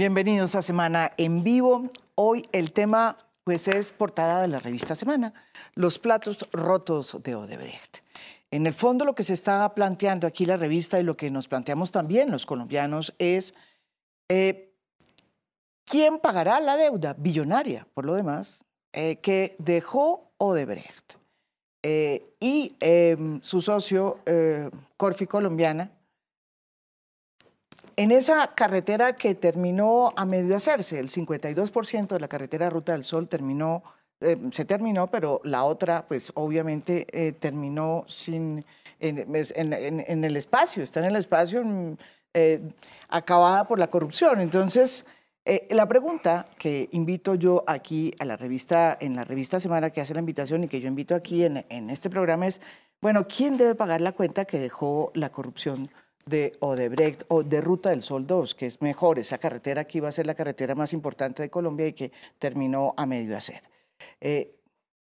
Bienvenidos a Semana en Vivo. Hoy el tema pues es portada de la revista Semana, los platos rotos de Odebrecht. En el fondo lo que se está planteando aquí la revista y lo que nos planteamos también los colombianos es eh, quién pagará la deuda billonaria, por lo demás, eh, que dejó Odebrecht. Eh, y em, su socio Corfi Colombiana, en esa carretera que terminó a medio hacerse, el 52% de la carretera Ruta del Sol terminó, eh, se terminó, pero la otra, pues obviamente eh, terminó sin, en, el espacio, está en el espacio mm, eh, acabada por la corrupción. Entonces, la pregunta que invito yo aquí a la revista, en la revista Semana que hace la invitación y que yo invito aquí en, en este programa es, bueno, ¿quién debe pagar la cuenta que dejó la corrupción? De Odebrecht o de Ruta del Sol 2, que es mejor, esa carretera que iba a ser la carretera más importante de Colombia y que terminó a medio hacer. Eh,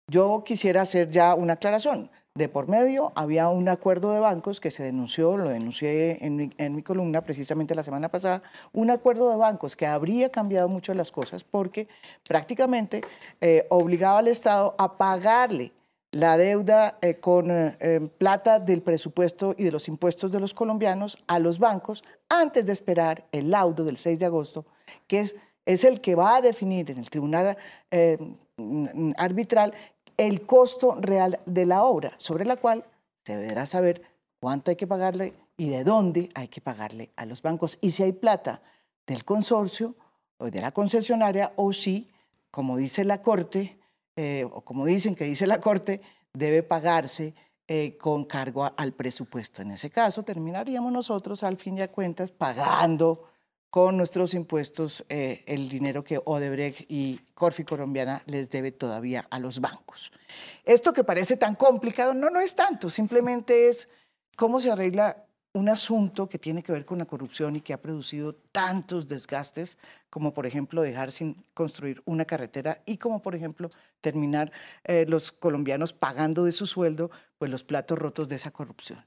yo quisiera hacer ya una aclaración. De por medio había un acuerdo de bancos que se denunció, lo denuncié en mi, columna precisamente la semana pasada, un acuerdo de bancos que habría cambiado mucho las cosas porque prácticamente eh, obligaba al Estado a pagarle la deuda eh, con eh, plata del presupuesto y de los impuestos de los colombianos a los bancos antes de esperar el laudo del 6 de agosto, que es, es el que va a definir en el tribunal em, arbitral el costo real de la obra, sobre la cual se deberá saber cuánto hay que pagarle y de dónde hay que pagarle a los bancos y si hay plata del consorcio o de la concesionaria o si, como dice la Corte, eh, o como dicen que dice la Corte, debe pagarse eh, con cargo al presupuesto. En ese caso, terminaríamos nosotros, al fin de cuentas, pagando con nuestros impuestos eh, el dinero que Odebrecht y Corfi Colombiana les debe todavía a los bancos. Esto que parece tan complicado, no, no es tanto, simplemente es cómo se arregla un asunto que tiene que ver con la corrupción y que ha producido tantos desgastes, como por ejemplo dejar sin construir una carretera y como por ejemplo terminar eh, los colombianos pagando de su sueldo pues los platos rotos de esa corrupción.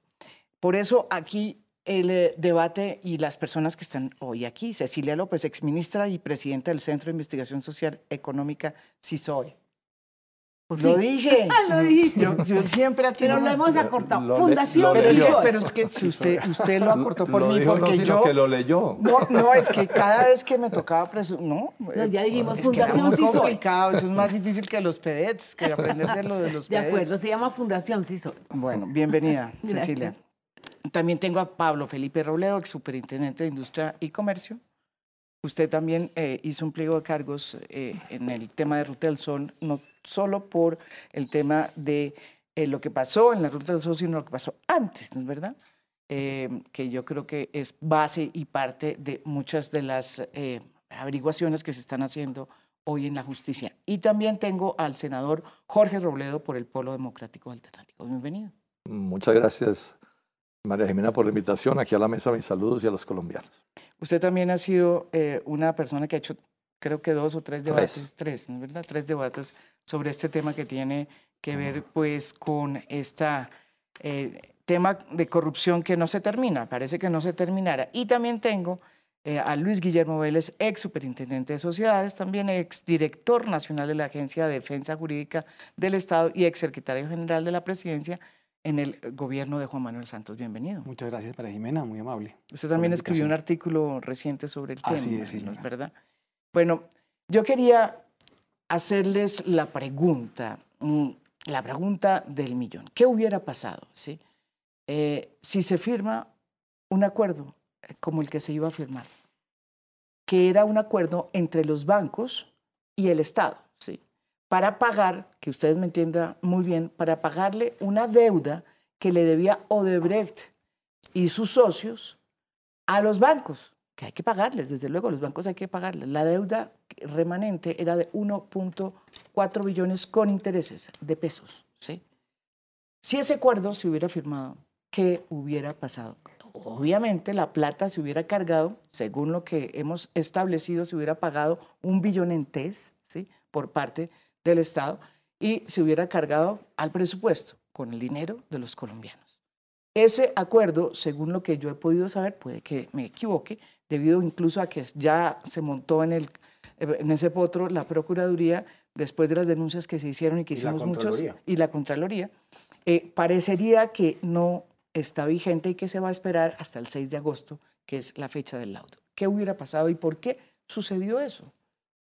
Por eso aquí el eh, debate y las personas que están hoy aquí, Cecilia López, exministra y presidenta del Centro de Investigación Social Económica, CISOE. Lo dije. lo dijiste. Yo, siempre a Pero lo hemos acortado. Fundación pero, pero, es que si usted, usted lo acortó por mí, porque no, yo. que lo leyó. No, no, es que cada vez que me tocaba presumir. No, ya dijimos es Fundación que complicado, eso es más difícil que los PEDETs, que aprenderse lo de los PEDETs. De acuerdo, se llama Fundación CISO. Bueno, bienvenida, Cecilia. También tengo a Pablo Felipe Robledo, ex superintendente de Industria y Comercio. Usted también eh, hizo un pliego de cargos eh, en el tema de Ruta del Sol, no solo por el tema de eh, lo que pasó en la Ruta del Sol, sino lo que pasó antes, ¿no es verdad? que yo creo que es base y parte de muchas de las averiguaciones que se están haciendo hoy en la justicia. Y también tengo al senador Jorge Robledo por el Polo Democrático Alternativo. Bienvenido. Muchas gracias, María Jimena, por la invitación aquí a la mesa. Mis saludos y a los colombianos. Usted también ha sido eh, una persona que ha hecho, creo que dos o tres debates, tres, ¿no verdad? Tres debates sobre este tema que tiene que ver, pues, con este tema de corrupción que no se termina, parece que no se terminara. Y también tengo eh, a Luis Guillermo Vélez, ex superintendente de sociedades, también ex director nacional de la Agencia de Defensa Jurídica del Estado y ex secretario general de la Presidencia en el gobierno de Juan Manuel Santos. Bienvenido. Muchas gracias, para Jimena, muy amable. Usted también escribió un artículo reciente sobre el tema. Así es, sí, ¿verdad? Bueno, yo quería hacerles la pregunta, mm, la pregunta del millón. ¿Qué hubiera pasado ¿sí? Eh, si se firma un acuerdo eh, como el que se iba a firmar? Que era un acuerdo entre los bancos y el Estado, ¿sí? para pagar, que ustedes me entiendan muy bien, para pagarle una deuda que le debía Odebrecht y sus socios a los bancos, que hay que pagarles, desde luego, los bancos hay que pagarles. La deuda remanente era de 1.4 billones con intereses de pesos. ¿sí? Si ese acuerdo se hubiera firmado, ¿qué hubiera pasado? Obviamente la plata se hubiera cargado, según lo que hemos establecido, se hubiera pagado un billón en TES ¿sí? por parte del Estado y se hubiera cargado al presupuesto con el dinero de los colombianos. Ese acuerdo, según lo que yo he podido saber, puede que me equivoque, debido incluso a que ya se montó en, el, en ese potro la Procuraduría después de las denuncias que se hicieron y que Y hicimos muchos, Contraloría. y la Contraloría, eh, parecería que no está vigente y que se va a esperar hasta el 6 de agosto, que es la fecha del laudo. ¿Qué hubiera pasado y por qué sucedió eso?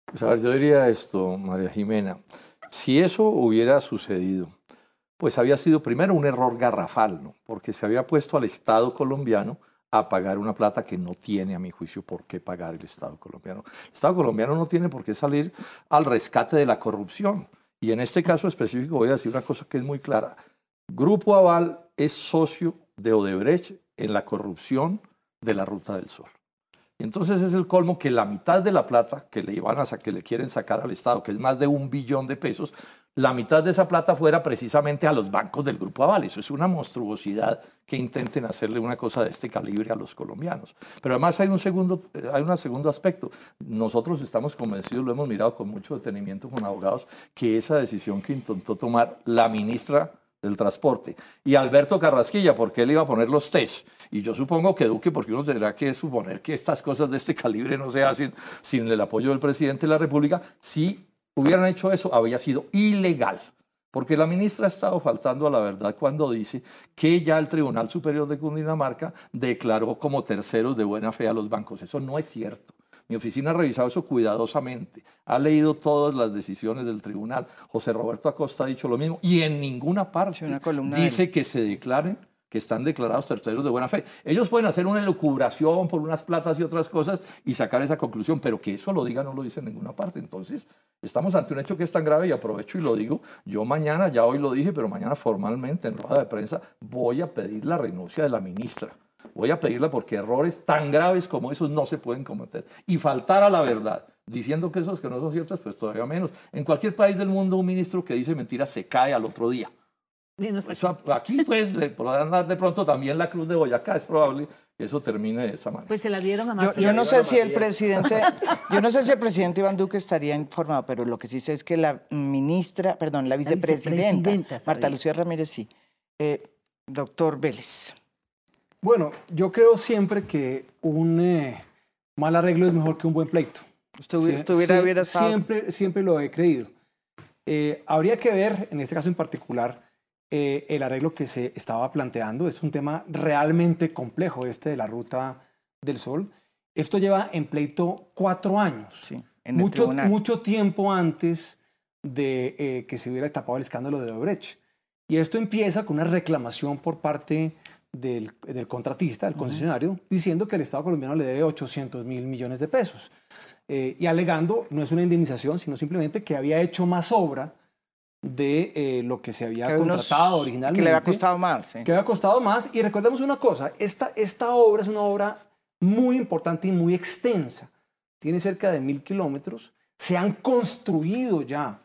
Pues a ver, yo diría esto, María Jimena. Si eso hubiera sucedido, pues había sido primero un error garrafal. Porque se había puesto al Estado colombiano a pagar una plata que no tiene, a mi juicio, por qué pagar el Estado colombiano. El Estado colombiano no tiene por qué salir al rescate de la corrupción. Y en este caso específico voy a decir una cosa que es muy clara. Grupo Aval es socio de Odebrecht en la corrupción de la Ruta del Sol. Entonces es el colmo que la mitad de la plata que le iban a que le quieren sacar al Estado, que es más de un billón de pesos, la mitad de esa plata fuera precisamente a los bancos del Grupo Aval. Eso es una monstruosidad que intenten hacerle una cosa de este calibre a los colombianos. Pero además hay un segundo, eh, hay un segundo aspecto. Nosotros estamos convencidos, lo hemos mirado con mucho detenimiento con abogados, que esa decisión que intentó tomar la ministra del transporte. Y Alberto Carrasquilla, porque él iba a poner los test. Y yo supongo que Duque, porque uno tendrá que suponer que estas cosas de este calibre no se hacen sin el apoyo del presidente de la República. Si hubieran hecho eso, había sido ilegal. Porque la ministra ha estado faltando a la verdad cuando dice que ya el Tribunal Superior de Cundinamarca declaró como terceros de buena fe a los bancos. Eso no es cierto. Mi oficina ha revisado eso cuidadosamente, ha leído todas las decisiones del tribunal. José Roberto Acosta ha dicho lo mismo y en ninguna parte dice que se declaren que están declarados terceros de buena fe. Ellos pueden hacer una elucubración por unas platas y otras cosas y sacar esa conclusión, pero que eso lo diga no lo dice en ninguna parte. Entonces, estamos ante un hecho que es tan grave y aprovecho y lo digo. Yo mañana, ya hoy lo dije, pero mañana formalmente en rueda de prensa voy a pedir la renuncia de la ministra. Voy a pedirla porque errores tan graves como esos no se pueden cometer. Y faltar a la verdad, diciendo que esos que no son ciertos, pues todavía menos. En cualquier país del mundo, un ministro que dice mentiras se cae al otro día. Eso, aquí, pues, le podrán dar de pronto también la Cruz de Boyacá. Es probable que eso termine de esa manera. Pues se la dieron a Yo, Macías. yo no sé si el presidente, yo no sé si el presidente Iván Duque estaría informado, pero lo que sí sé es que la ministra, perdón, la vicepresidenta, vicepresidenta Marta. Lucía Ramírez, sí. Eh, doctor Vélez. Bueno, yo creo siempre que un eh, mal arreglo es mejor que un buen pleito. Usted hubiera- usted siempre, siempre lo he creído. Eh, habría que ver, en este caso en particular, eh, el arreglo que se estaba planteando. Es un tema realmente complejo, este de la ruta del sol. Esto lleva en pleito cuatro años. Sí, en el mucho, tiempo antes de eh, que se hubiera destapado el escándalo de Odebrecht. Y esto empieza con una reclamación por parte del, del contratista, del concesionario, diciendo que el Estado colombiano le debe 800 mil millones de pesos. Eh, y alegando, no es una indemnización, sino simplemente que había hecho más obra de eh, lo que se había Que unos- contratado originalmente. Que le había costado más. sí. Que había costado más. Y recordemos una cosa, esta, esta obra es una obra muy importante y muy extensa. Tiene cerca de mil kilómetros. Se han construido ya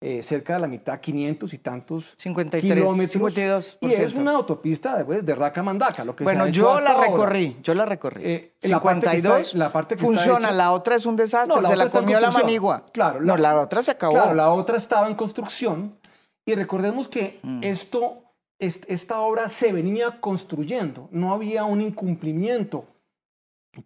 eh, cerca de la mitad, 500 y tantos 53, kilómetros. 52%. Y es una autopista pues, de Raca Mandaca, lo que se Bueno, ha yo la ahora. recorrí, yo la recorrí. Eh, la parte que está- 52 la parte que está funciona, hecha- la otra es un desastre, No, la se la comió la manigua. Claro, no, la- la otra se acabó. Claro, la otra estaba en construcción y recordemos que Mm. esto, est- esta obra se venía construyendo, no había un incumplimiento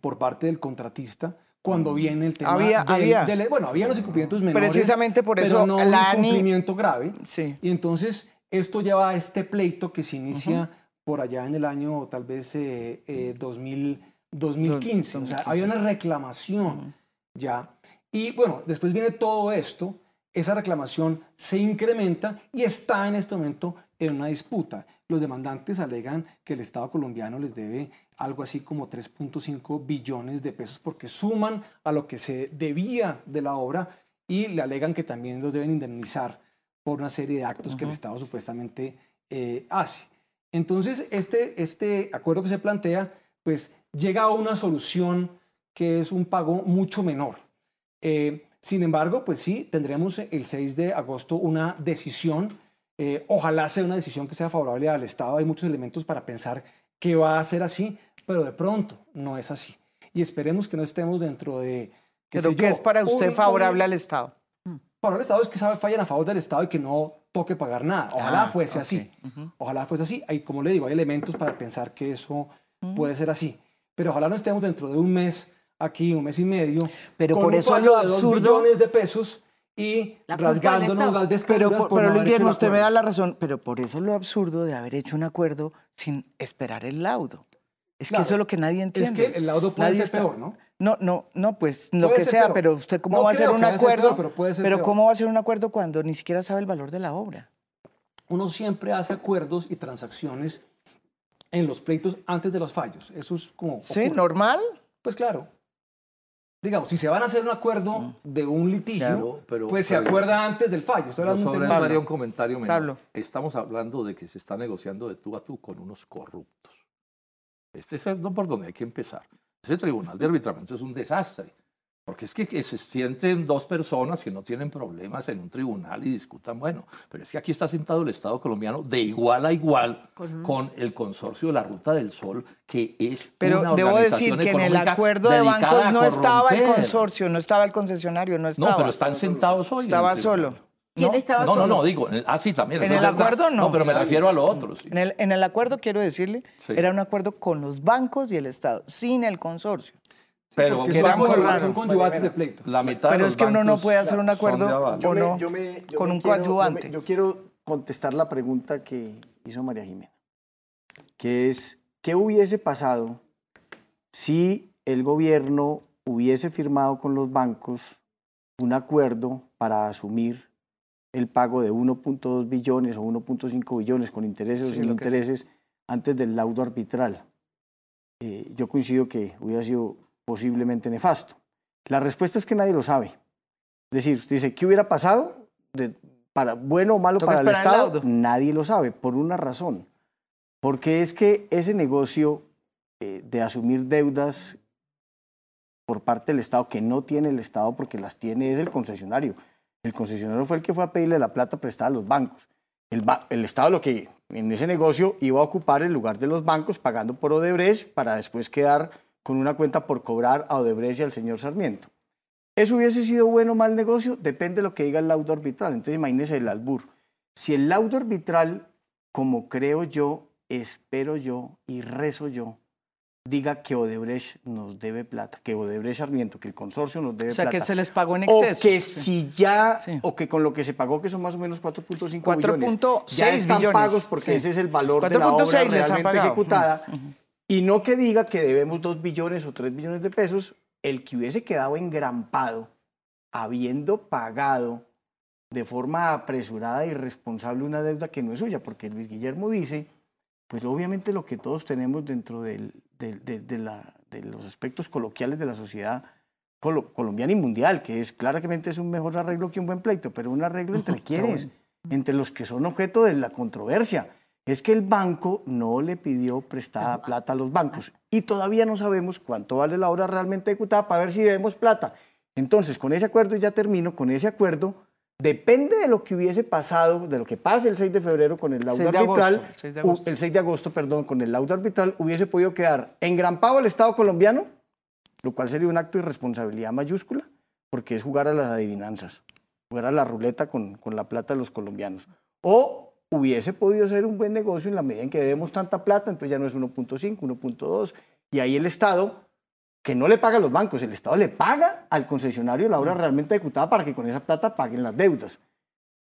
por parte del contratista cuando viene el tema Mm. Había- del- había. del- bueno, había los incumplimientos menores, Precisamente por pero eso no un la ANI incumplimiento grave. Sí. Y entonces esto lleva a este pleito que se inicia por allá en el año tal vez eh, eh, 2000, 2015. O sea, 2015. había una reclamación ya. Y bueno, después viene todo esto, esa reclamación se incrementa y está en este momento en una disputa. Los demandantes alegan que el Estado colombiano les debe algo así como 3.5 billones de pesos porque suman a lo que se debía de la obra y le alegan que también los deben indemnizar por una serie de actos que el Estado supuestamente eh, hace. Entonces, este, este acuerdo que se plantea, pues llega a una solución que es un pago mucho menor. Eh, sin embargo, pues sí, tendremos el 6 de agosto una decisión. Eh, ojalá sea una decisión que sea favorable al Estado. Hay muchos elementos para pensar que va a ser así, pero de pronto no es así. Y esperemos que no estemos dentro de... qué Pero sé que yo, es para usted un- favorable un- al Estado. Para el Estado es que sabe fallan a favor del Estado y que no toque pagar nada. Ojalá Ah, fuese así. Ojalá fuese así. Hay, como le digo, hay elementos para pensar que eso puede ser así. Pero ojalá no estemos dentro de un mes aquí, un mes y medio, Pero con por un eso fallo lo de dos absurdo- de pesos y La rasgándonos las Pero, vestiduras por- por pero no Guillermo, usted me da la razón, pero por eso lo absurdo de haber hecho un acuerdo sin esperar el laudo. Es que Claro, eso es lo que nadie Es entiende. que el laudo puede Nadie ser está- peor, ¿no? No, no, no, pues lo que sea, peor. pero usted cómo No va a hacer un que acuerdo, peor, pero puede ser peor. cómo va a ser un acuerdo cuando ni siquiera sabe el valor de la obra. Uno siempre hace acuerdos y transacciones en los pleitos antes de los fallos. Eso es como... Sí, ocurre. normal. Pues claro. Digamos, si se van a hacer un acuerdo de un litigio, Claro, pero- pues se pero- acuerda antes del fallo. Estoy hablando un sobre haría un comentario menor. Pablo. Estamos hablando de que se está negociando de tú a tú con unos corruptos. Este es el no por donde hay que empezar. Ese tribunal de arbitramiento es un desastre. Porque es que, que se sienten dos personas que no tienen problemas en un tribunal y discutan, bueno, pero es que aquí está sentado el Estado colombiano de igual a igual con, el consorcio de la Ruta del Sol, que es Pero una debo decir que en el acuerdo de bancos no estaba el consorcio, no estaba el concesionario, no estaba. No, pero están sentados hoy. Estaba solo. ¿Quién ¿no? estaba No, no, solo? no, digo, en el- ah, sí, también. En el verdad. acuerdo, no. No, pero me refiero a lo otro. sí. En el, en el acuerdo, quiero decirle, Sí. era un acuerdo con los bancos y el Estado, sin el consorcio. Pero son, conyu- raro. son conyugates de pleito. la mitad de Pero es que uno no puede hacer un acuerdo o Yo me- no, yo me- yo con un quiero- yo me- coadyuvante. Yo, quiero contestar la pregunta que hizo María Jimena, que es, ¿qué hubiese pasado si el gobierno hubiese firmado con los bancos un acuerdo para asumir el pago de 1.2 billones o 1.5 billones con intereses o Sí, sin lo que intereses antes del laudo arbitral? Eh, yo coincido que hubiera sido posiblemente nefasto. La respuesta es que nadie lo sabe. Es decir, usted dice, ¿qué hubiera pasado? De- para, bueno o malo para el Estado, nadie lo sabe, por una razón. Porque es que ese negocio eh, de asumir deudas por parte del Estado, que no tiene el Estado porque las tiene, es el concesionario. El concesionario fue el que fue a pedirle la plata prestada a los bancos. El, ba- el Estado lo que en ese negocio iba a ocupar el lugar de los bancos pagando por Odebrecht para después quedar con una cuenta por cobrar a Odebrecht y al señor Sarmiento. ¿Eso hubiese sido bueno o mal negocio? Depende de lo que diga el laudo arbitral. Entonces imagínese el albur. Si el laudo arbitral, como creo yo, espero yo y rezo yo, diga que Odebrecht nos debe plata, que Odebrecht Sarmiento, que el consorcio nos debe O sea, plata. que se les pagó en o exceso. que Sí. si ya, Sí. o que con lo que se pagó, que son más o menos 4.5 4.6 billones, ya están pagos porque sí. ese es el valor de la 4.6 obra les han realmente pagado. Y no que diga que debemos 2 billones o 3 billones de pesos, el que hubiese quedado engrampado, habiendo pagado de forma apresurada y irresponsable una deuda que no es suya, porque Luis Guillermo dice, pues obviamente lo que todos tenemos dentro del- del- de, de la- de los aspectos coloquiales de la sociedad colo- colombiana y mundial, que es claramente es un mejor arreglo que un buen pleito, pero un arreglo entre quienes, entre los que son objeto de la controversia. Es que el banco no le pidió prestada plata a los bancos y todavía no sabemos cuánto vale la obra realmente ejecutada para ver si debemos plata. Entonces, con ese acuerdo, y ya termino, con ese acuerdo, depende de lo que hubiese pasado, de lo que pase el 6 de febrero con el laudo 6 de agosto, arbitral, el 6 de agosto. el 6 de agosto, perdón, con el laudo arbitral, hubiese podido quedar engrampado el Estado colombiano, lo cual sería un acto de irresponsabilidad mayúscula, porque es jugar a las adivinanzas, jugar a la ruleta con, con la plata de los colombianos. O hubiese podido ser un buen negocio en la medida en que debemos tanta plata, entonces ya no es 1.5, 1.2, y ahí el Estado, que no le paga a los bancos, el Estado le paga al concesionario la obra realmente ejecutada para que con esa plata paguen las deudas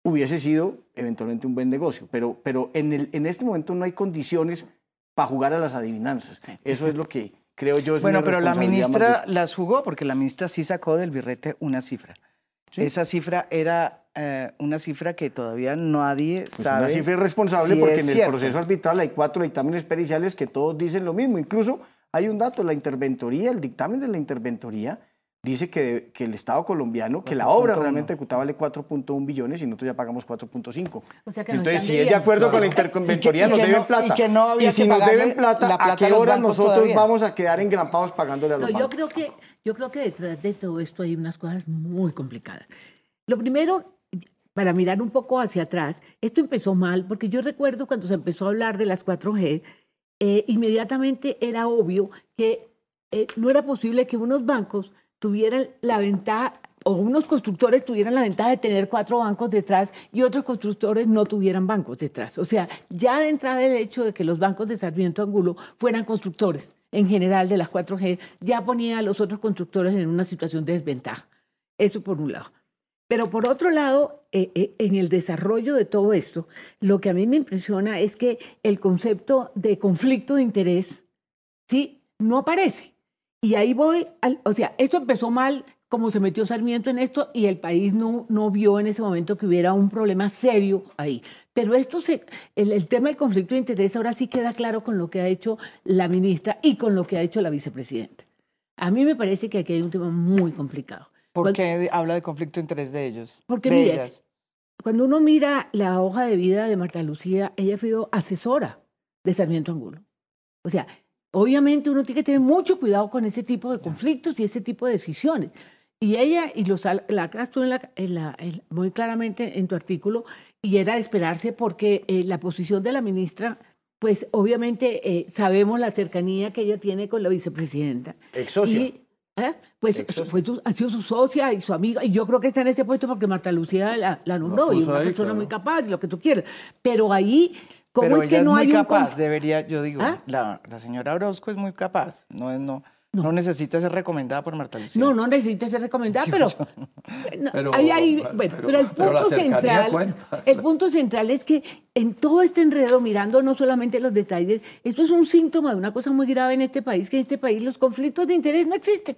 hubiese sido eventualmente un buen negocio. Pero, pero en, el, en este momento no hay condiciones para jugar a las adivinanzas. Eso es lo que creo yo es Bueno, pero la ministra las jugó porque la ministra sí sacó del birrete una cifra. Esa cifra era eh, una cifra que todavía nadie Pues sabe. una cifra irresponsable si porque en el proceso arbitral hay cuatro dictámenes periciales que todos dicen lo mismo. Incluso hay un dato, la interventoría, el dictamen de la interventoría dice que, que el Estado colombiano, que la obra 4.1. realmente ejecutada vale 4.1 billones y nosotros ya pagamos 4.5. O sea Entonces, si es de acuerdo con la interventoría, nos deben plata. y que no había Y si que nos deben plata, la ¿a qué hora nosotros todavía? vamos a quedar engrampados pagándole a los No, yo bancos? creo que yo creo que detrás de todo esto hay unas cosas muy complicadas. Lo primero, para mirar un poco hacia atrás, esto empezó mal porque yo recuerdo cuando se empezó a hablar de las 4G, eh, inmediatamente era obvio que eh, no era posible que unos bancos tuvieran la ventaja o unos constructores tuvieran la ventaja de tener cuatro bancos detrás y otros constructores no tuvieran bancos detrás. O sea, ya de entrada el hecho de que los bancos de Sarmiento Angulo fueran constructores en general de las 4G ya ponía a los otros constructores en una situación de desventaja. Eso por un lado. Pero por otro lado, eh, eh, en el desarrollo de todo esto, lo que a mí me impresiona es que el concepto de conflicto de interés, ¿sí? No aparece. Y ahí voy, al, o sea, esto empezó mal como se metió Sarmiento en esto y el país no, no vio en ese momento que hubiera un problema serio ahí. Pero esto se, el, el, tema del conflicto de interés ahora sí queda claro con lo que ha hecho la ministra y con lo que ha hecho la vicepresidenta. A mí me parece que aquí hay un tema muy complicado. ¿Por qué habla de conflicto de interés de ellos? Porque de ellas? cuando uno mira la hoja de vida de Marta Lucía, ella sido asesora de Sarmiento Angulo. O sea, obviamente uno tiene que tener mucho cuidado con ese tipo de conflictos y ese tipo de decisiones. Y ella, y lo aclaras tú en la, en la, en, muy claramente en tu artículo, y era de esperarse porque eh, la posición de la ministra, pues obviamente eh, sabemos la cercanía que ella tiene con la vicepresidenta. Ex socia. Y, ¿eh? Pues fue su, ha sido su socia y su amiga, y yo creo que está en ese puesto porque Marta Lucía la, la nombró, y una ahí, persona claro. muy capaz, lo que tú quieras. Pero ahí, ¿cómo Pero es ella que no muy hay un capaz, conf- debería, yo digo, ¿Ah? la, la señora Orozco es muy capaz, no, es, no, no. necesita ser recomendada por Marta Lucía. No, no necesita ser recomendada, pero, no, Pero- ahí hay- pero- bueno, pero, el pero punto central, cuenta. el punto central es que en todo este enredo, mirando no solamente los detalles, esto es un síntoma de una cosa muy grave en este país, que en este país los conflictos de interés no existen.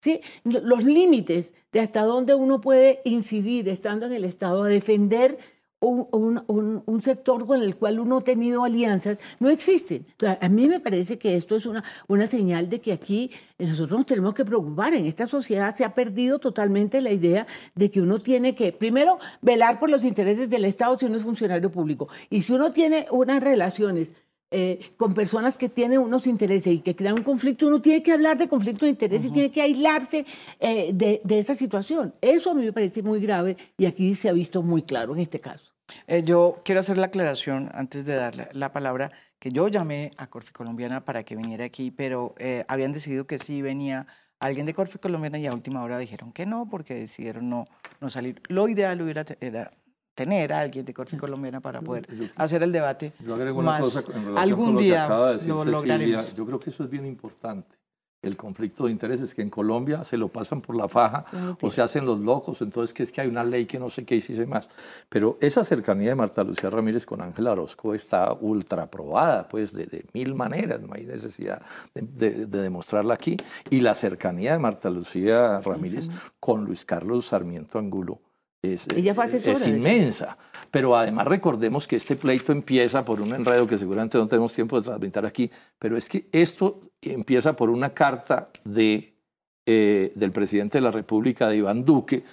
¿sí? Los límites de hasta dónde uno puede incidir estando en el Estado a defender un, un- sector con el cual uno ha tenido alianzas no existen. A mí me parece que esto es una, una señal de que aquí nosotros nos tenemos que preocupar. En esta sociedad se ha perdido totalmente la idea de que uno tiene que, primero, velar por los intereses del Estado si uno es funcionario público. Y si uno tiene unas relaciones eh, con personas que tienen unos intereses y que crean un conflicto, uno tiene que hablar de conflicto de interés y tiene que aislarse eh, de, de esta situación. Eso a mí me parece muy grave y aquí se ha visto muy claro en este caso. Eh, yo quiero hacer la aclaración antes de darle la palabra, que yo llamé a Corfi Colombiana para que viniera aquí, pero eh, habían decidido que sí venía alguien de Corfi Colombiana y a última hora dijeron que no, porque decidieron no, no salir. Lo ideal hubiera era tener a alguien de Corfi Colombiana para poder yo- hacer el debate. Yo agrego una más. cosa en relación Algún con lo que día acaba de decir lo Cecilia. lograremos. Yo creo que eso es bien importante. El conflicto de intereses que en Colombia se lo pasan por la faja o se hacen los locos, entonces que es que hay una ley que no sé qué hiciese más. Pero esa cercanía de Marta Lucía Ramírez con Ángela Orozco está ultra probada, pues de, de mil maneras, no hay necesidad de, de- de demostrarla aquí. Y la cercanía de Marta Lucía Ramírez con Luis Carlos Sarmiento Angulo es, Ella fue asesora es inmensa. Pero además recordemos que este pleito empieza por un enredo que seguramente no tenemos tiempo de transmitir aquí, pero es que esto empieza por una carta de, eh, del presidente de la República, de Iván Duque,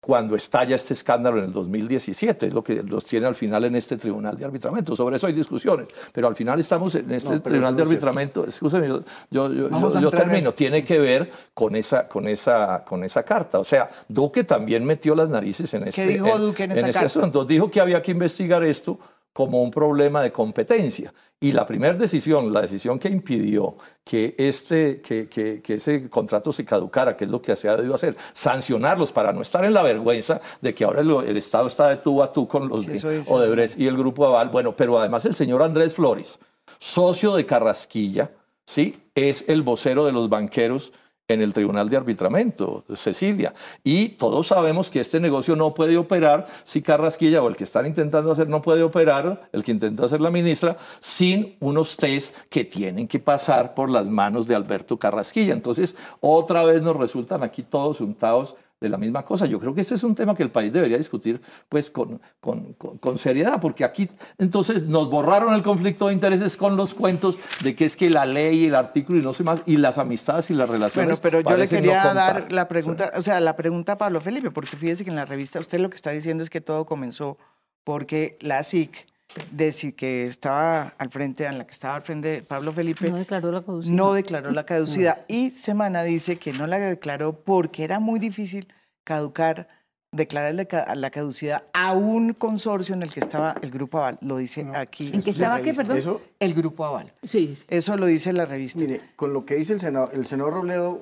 cuando estalla este escándalo en el 2017, es lo que los tiene al final en este tribunal de arbitramiento. Sobre eso hay discusiones, pero al final estamos en este No, tribunal de arbitramiento. Escúcheme, yo, yo, yo- en termino. Tiene que ver con esa, con, esa, con esa carta. O sea, Duque también metió las narices en este dijo Duque en esa ese carta? asunto. Dijo que había que investigar esto como un problema de competencia. Y la primera decisión, la decisión que impidió que, este, que, que- que ese contrato se caducara, que es lo que se ha debido hacer, sancionarlos para no estar en la vergüenza de que ahora el, el Estado está de tú a tú con los de. Odebrecht y el Grupo Aval. Bueno, pero además el señor Andrés Flores, socio de Carrasquilla, ¿sí? es el vocero de los banqueros en el Tribunal de Arbitramiento, Cecilia. Y todos sabemos que este negocio no puede operar si Carrasquilla o el que están intentando hacer no puede operar, el que intentó hacer la ministra, sin unos test que tienen que pasar por las manos de Alberto Carrasquilla. Entonces, otra vez nos resultan aquí todos untados de la misma cosa. Yo creo que este es un tema que el país debería discutir pues con, con, con- con seriedad, porque aquí entonces nos borraron el conflicto de intereses con los cuentos de que es que la ley el artículo y no sé más, y las amistades y las relaciones. Bueno, pero yo le no quería dar la pregunta, o sea, la pregunta a Pablo Felipe, porque fíjese que en la revista usted lo que está diciendo es que todo comenzó porque la SIC, de que estaba al frente, en la que estaba al frente de Pablo Felipe, No declaró la caducidad. no declaró la caducidad. Y Semana dice que no la declaró porque era muy difícil caducar, declarar la ca- la caducidad a un consorcio en el que estaba el Grupo Aval. Lo dice aquí. ¿En qué estaba qué, perdón? Eso, El Grupo Aval. Sí. Eso lo dice la revista. mire, con lo que dice el senador, el senador Robledo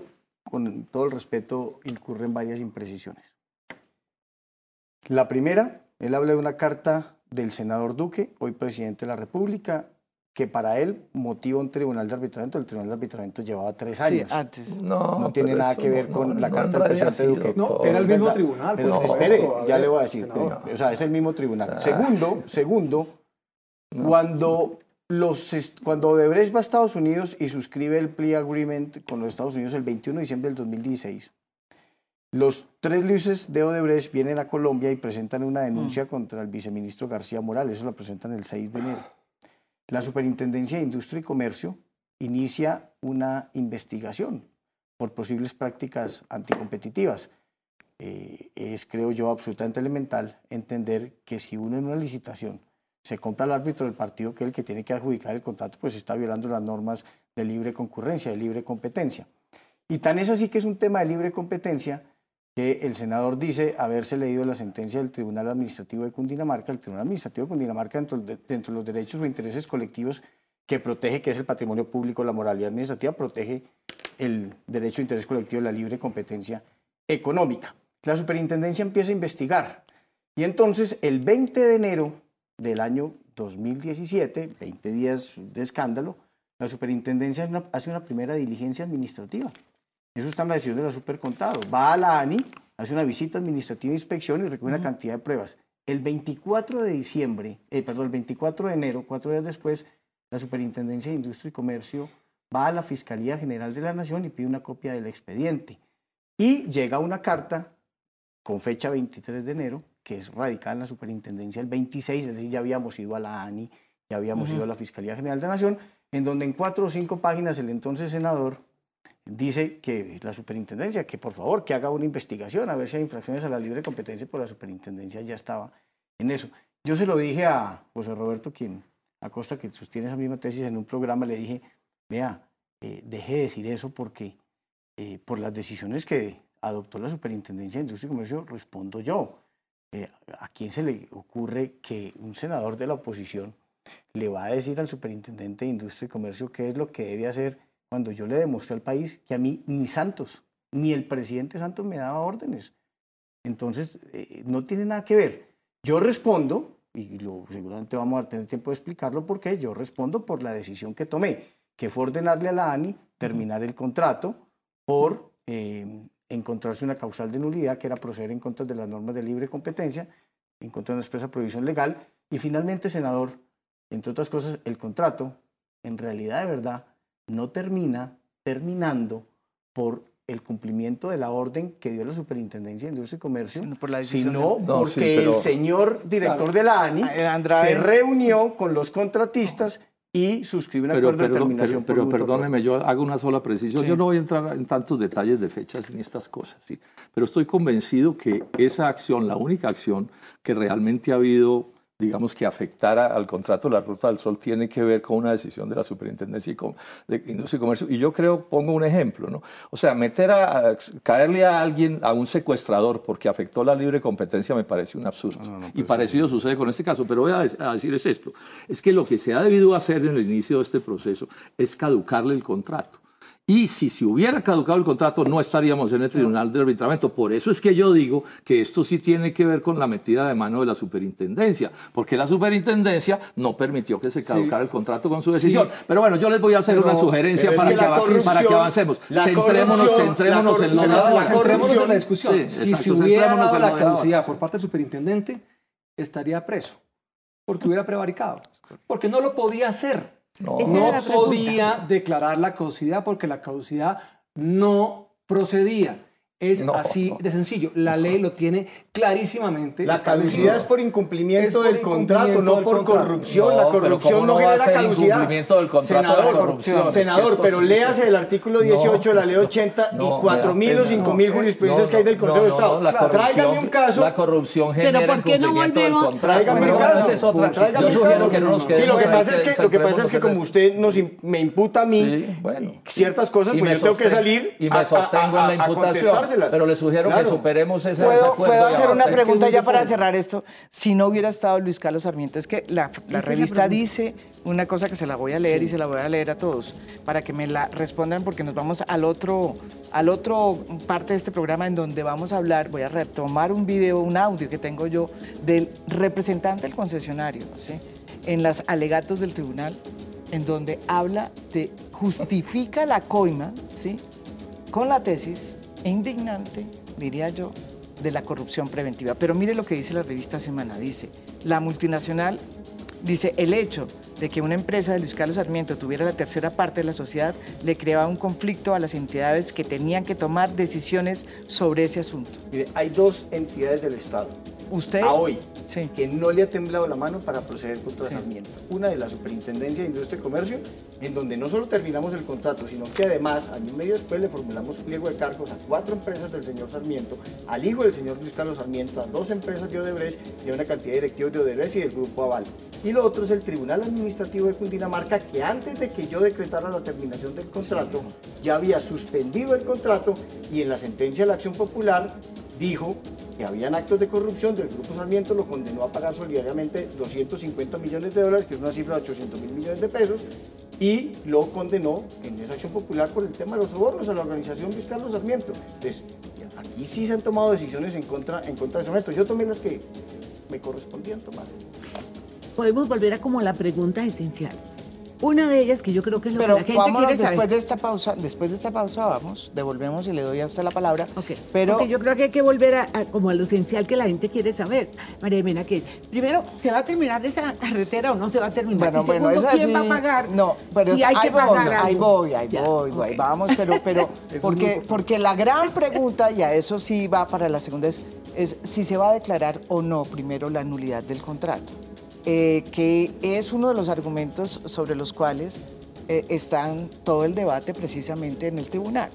con todo el respeto, incurre en varias imprecisiones. La primera, él habla de una carta del senador Duque, hoy presidente de la República, que para él motiva un tribunal de arbitramiento. El tribunal de arbitramiento llevaba tres Sí, años. antes. No, No tiene nada que ver no- con no- la no carta del presidente Duque. No, era el mismo tribunal. Espere, ya le voy a decir. senador. O sea, es el mismo tribunal. Ah. Segundo, segundo, cuando los cuando Odebrecht va a Estados Unidos y suscribe el plea agreement con los Estados Unidos el 21 de diciembre del 2016, los tres luces de Odebrecht vienen a Colombia y presentan una denuncia contra el viceministro García Morales. Eso la presentan el 6 de enero. La Superintendencia de Industria y Comercio inicia una investigación por posibles prácticas anticompetitivas. Eh, es, creo yo, absolutamente elemental entender que si uno en una licitación se compra al árbitro del partido, que es el que tiene que adjudicar el contrato, pues está violando las normas de libre concurrencia, de libre competencia. Y tan es así que es un tema de libre competencia que el senador dice haberse leído la sentencia del Tribunal Administrativo de Cundinamarca. El Tribunal Administrativo de Cundinamarca, dentro de, los derechos o intereses colectivos que protege, que es el patrimonio público, la moralidad administrativa, protege el derecho de interés colectivo la libre competencia económica. La superintendencia empieza a investigar y entonces el 20 de enero del año 2017, 20 días de escándalo, la superintendencia hace una primera diligencia administrativa. Eso está en la decisión de la supercontado. Va a la ANI, hace una visita administrativa de inspección y recoge una cantidad de pruebas. El 24 de diciembre, eh, perdón, el 24 de enero, cuatro días después, la Superintendencia de Industria y Comercio va a la Fiscalía General de la Nación y pide una copia del expediente. Y llega una carta con fecha 23 de enero, que es radicada en la superintendencia el 26, es decir, ya habíamos ido a la ANI, ya habíamos ido a la Fiscalía General de la Nación, en donde en cuatro o cinco páginas el entonces senador dice que la superintendencia, que por favor, que haga una investigación a ver si hay infracciones a la libre competencia, pues la superintendencia ya estaba en eso. Yo se lo dije a José Roberto, quien Acosta, que sostiene esa misma tesis en un programa, le dije, vea, eh, deje de decir eso porque eh, por las decisiones que adoptó la Superintendencia de Industria y Comercio, respondo yo. Eh, ¿A quién se le ocurre que un senador de la oposición le va a decir al superintendente de Industria y Comercio qué es lo que debe hacer cuando yo le demostré al país que a mí ni Santos, ni el presidente Santos me daba órdenes? Entonces, eh, no tiene nada que ver. Yo respondo, y lo, seguramente vamos a tener tiempo de explicarlo por qué, yo respondo por la decisión que tomé, que fue ordenarle a la ANI terminar el contrato por eh, encontrarse una causal de nulidad, que era proceder en contra de las normas de libre competencia, en contra de una expresa prohibición legal, y finalmente, senador, entre otras cosas, el contrato, en realidad de verdad, no termina terminando por el cumplimiento de la orden que dio la Superintendencia de Industria y Comercio, Sino por la decisión sino del- No, porque sí, pero- el señor director de la ANI Andrade. se reunió con los contratistas y suscribió un Pero, acuerdo de perdón, terminación. pero, por pero perdóneme, yo hago una sola precisión. Sí. Yo no voy a entrar en tantos detalles de fechas ni estas cosas, ¿sí? pero estoy convencido que esa acción, la única acción que realmente ha habido, digamos, que afectara al contrato de la Ruta del Sol, tiene que ver con una decisión de la Superintendencia de Industria y Comercio. Y yo creo, pongo un ejemplo, ¿no? O sea, meter a, a- caerle a alguien, a un secuestrador, porque afectó la libre competencia, me parece un absurdo. y parecido sucede con este caso. Pero voy a, a decir es esto, es que lo que se ha debido hacer en el inicio de este proceso es caducarle el contrato. Y si se hubiera caducado el contrato, no estaríamos en el Tribunal de Arbitramiento. Por eso es que yo digo que esto sí tiene que ver con la metida de mano de la superintendencia, porque la superintendencia no permitió que se caducara el contrato con su decisión. Pero bueno, yo les voy a hacer Pero una sugerencia para que que, la avan- para que corrupción- avancemos. la Centrémonos, centrémonos la en ahora. la Centrémonos en la Sí, discusión. si exacto, se hubiera dado la caducidad por parte del superintendente, estaría preso, porque hubiera prevaricado, porque no lo podía hacer. No, podía declarar la caducidad porque la caducidad no procedía. Es No, así no. de sencillo. La ley lo tiene clarísimamente. La caducidad es por incumplimiento Es por del contrato, no del por contrato. corrupción. No, la pero corrupción ¿cómo no, genera caducidad. incumplimiento del contrato de senador, corrupción? Senador, pero sí- léase el artículo 18 de la ley 80 no, y 4.000 me da o pena. 5.000 No, jurisprudencias que hay del no, Consejo de Estado. Tráigame un caso. La corrupción genera ¿por qué no incumplimiento del volvemos? contrato. Tráigame pero un caso. es otra. Tráigame Yo un sugiero caso. que no nos Sí, lo que pasa es que, lo que, pasa es que como usted nos, me imputa a mí ciertas cosas, pues me yo tengo que salir y me sostengo en la imputación. Dárselas. Pero le sugiero Claro. que superemos ese ¿Puedo, desacuerdo. puedo hacer una pregunta ya para cerrar esto? Si no hubiera estado Luis Carlos Sarmiento, es que la, la revista dice una cosa que se la voy a leer y se la voy a leer a todos para que me la respondan porque nos vamos al otro, al otro parte de este programa en donde vamos a hablar, voy a retomar un video, un audio que tengo yo del representante del concesionario, ¿sí? en los alegatos del tribunal, en donde habla de, justifica la coima, ¿sí? con la tesis indignante, diría yo, de la corrupción preventiva. Pero mire lo que dice la revista Semana. Dice, la multinacional, dice, el hecho de que una empresa de Luis Carlos Sarmiento tuviera la tercera parte de la sociedad le creaba un conflicto a las entidades que tenían que tomar decisiones sobre ese asunto. Mire, hay dos entidades del Estado ¿Usted? a hoy Sí. que no le ha temblado la mano para proceder contra Sí. Sarmiento. Una de la Superintendencia de Industria y Comercio, en donde no solo terminamos el contrato, sino que además, año y medio después, le formulamos pliego de cargos a cuatro empresas del señor Sarmiento, al hijo del señor Luis Carlos Sarmiento, a dos empresas de Odebrecht y a una cantidad de directivos de Odebrecht y del Grupo Aval. Y lo otro es el Tribunal Administrativo de Cundinamarca, que antes de que yo decretara la terminación del contrato, ya había suspendido el contrato y en la sentencia de la acción popular dijo que habían actos de corrupción del Grupo Sarmiento, lo condenó a pagar solidariamente 250 millones de dólares, que es una cifra de 800 mil millones de pesos, y lo condenó en esa acción popular por el tema de los sobornos a la organización Luis Carlos Sarmiento. Entonces, aquí sí se han tomado decisiones en contra, en contra de Sarmiento. Yo tomé las que me correspondían tomar. Podemos volver a como la pregunta esencial. Una de ellas que yo creo que es lo Pero que la gente vámonos quiere después saber. de esta pausa, después de esta pausa vamos, devolvemos y le doy a usted la palabra. Ok, Pero porque yo creo que hay que volver a, a como a lo esencial que la gente quiere saber. María Jimena, que primero, ¿se va a terminar esa carretera o no se va a terminar? Bueno, y bueno, segundo, ¿quién va a pagar? No, pero si hay ahí que voy, pagar ahí voy, ahí Ya, voy, voy, ok. vamos, pero, pero porque, porque la gran pregunta, y a eso sí va para la segunda, es, es si se va a declarar o no primero la nulidad del contrato, eh, que es uno de los argumentos sobre los cuales eh, están todo el debate precisamente en el tribunal.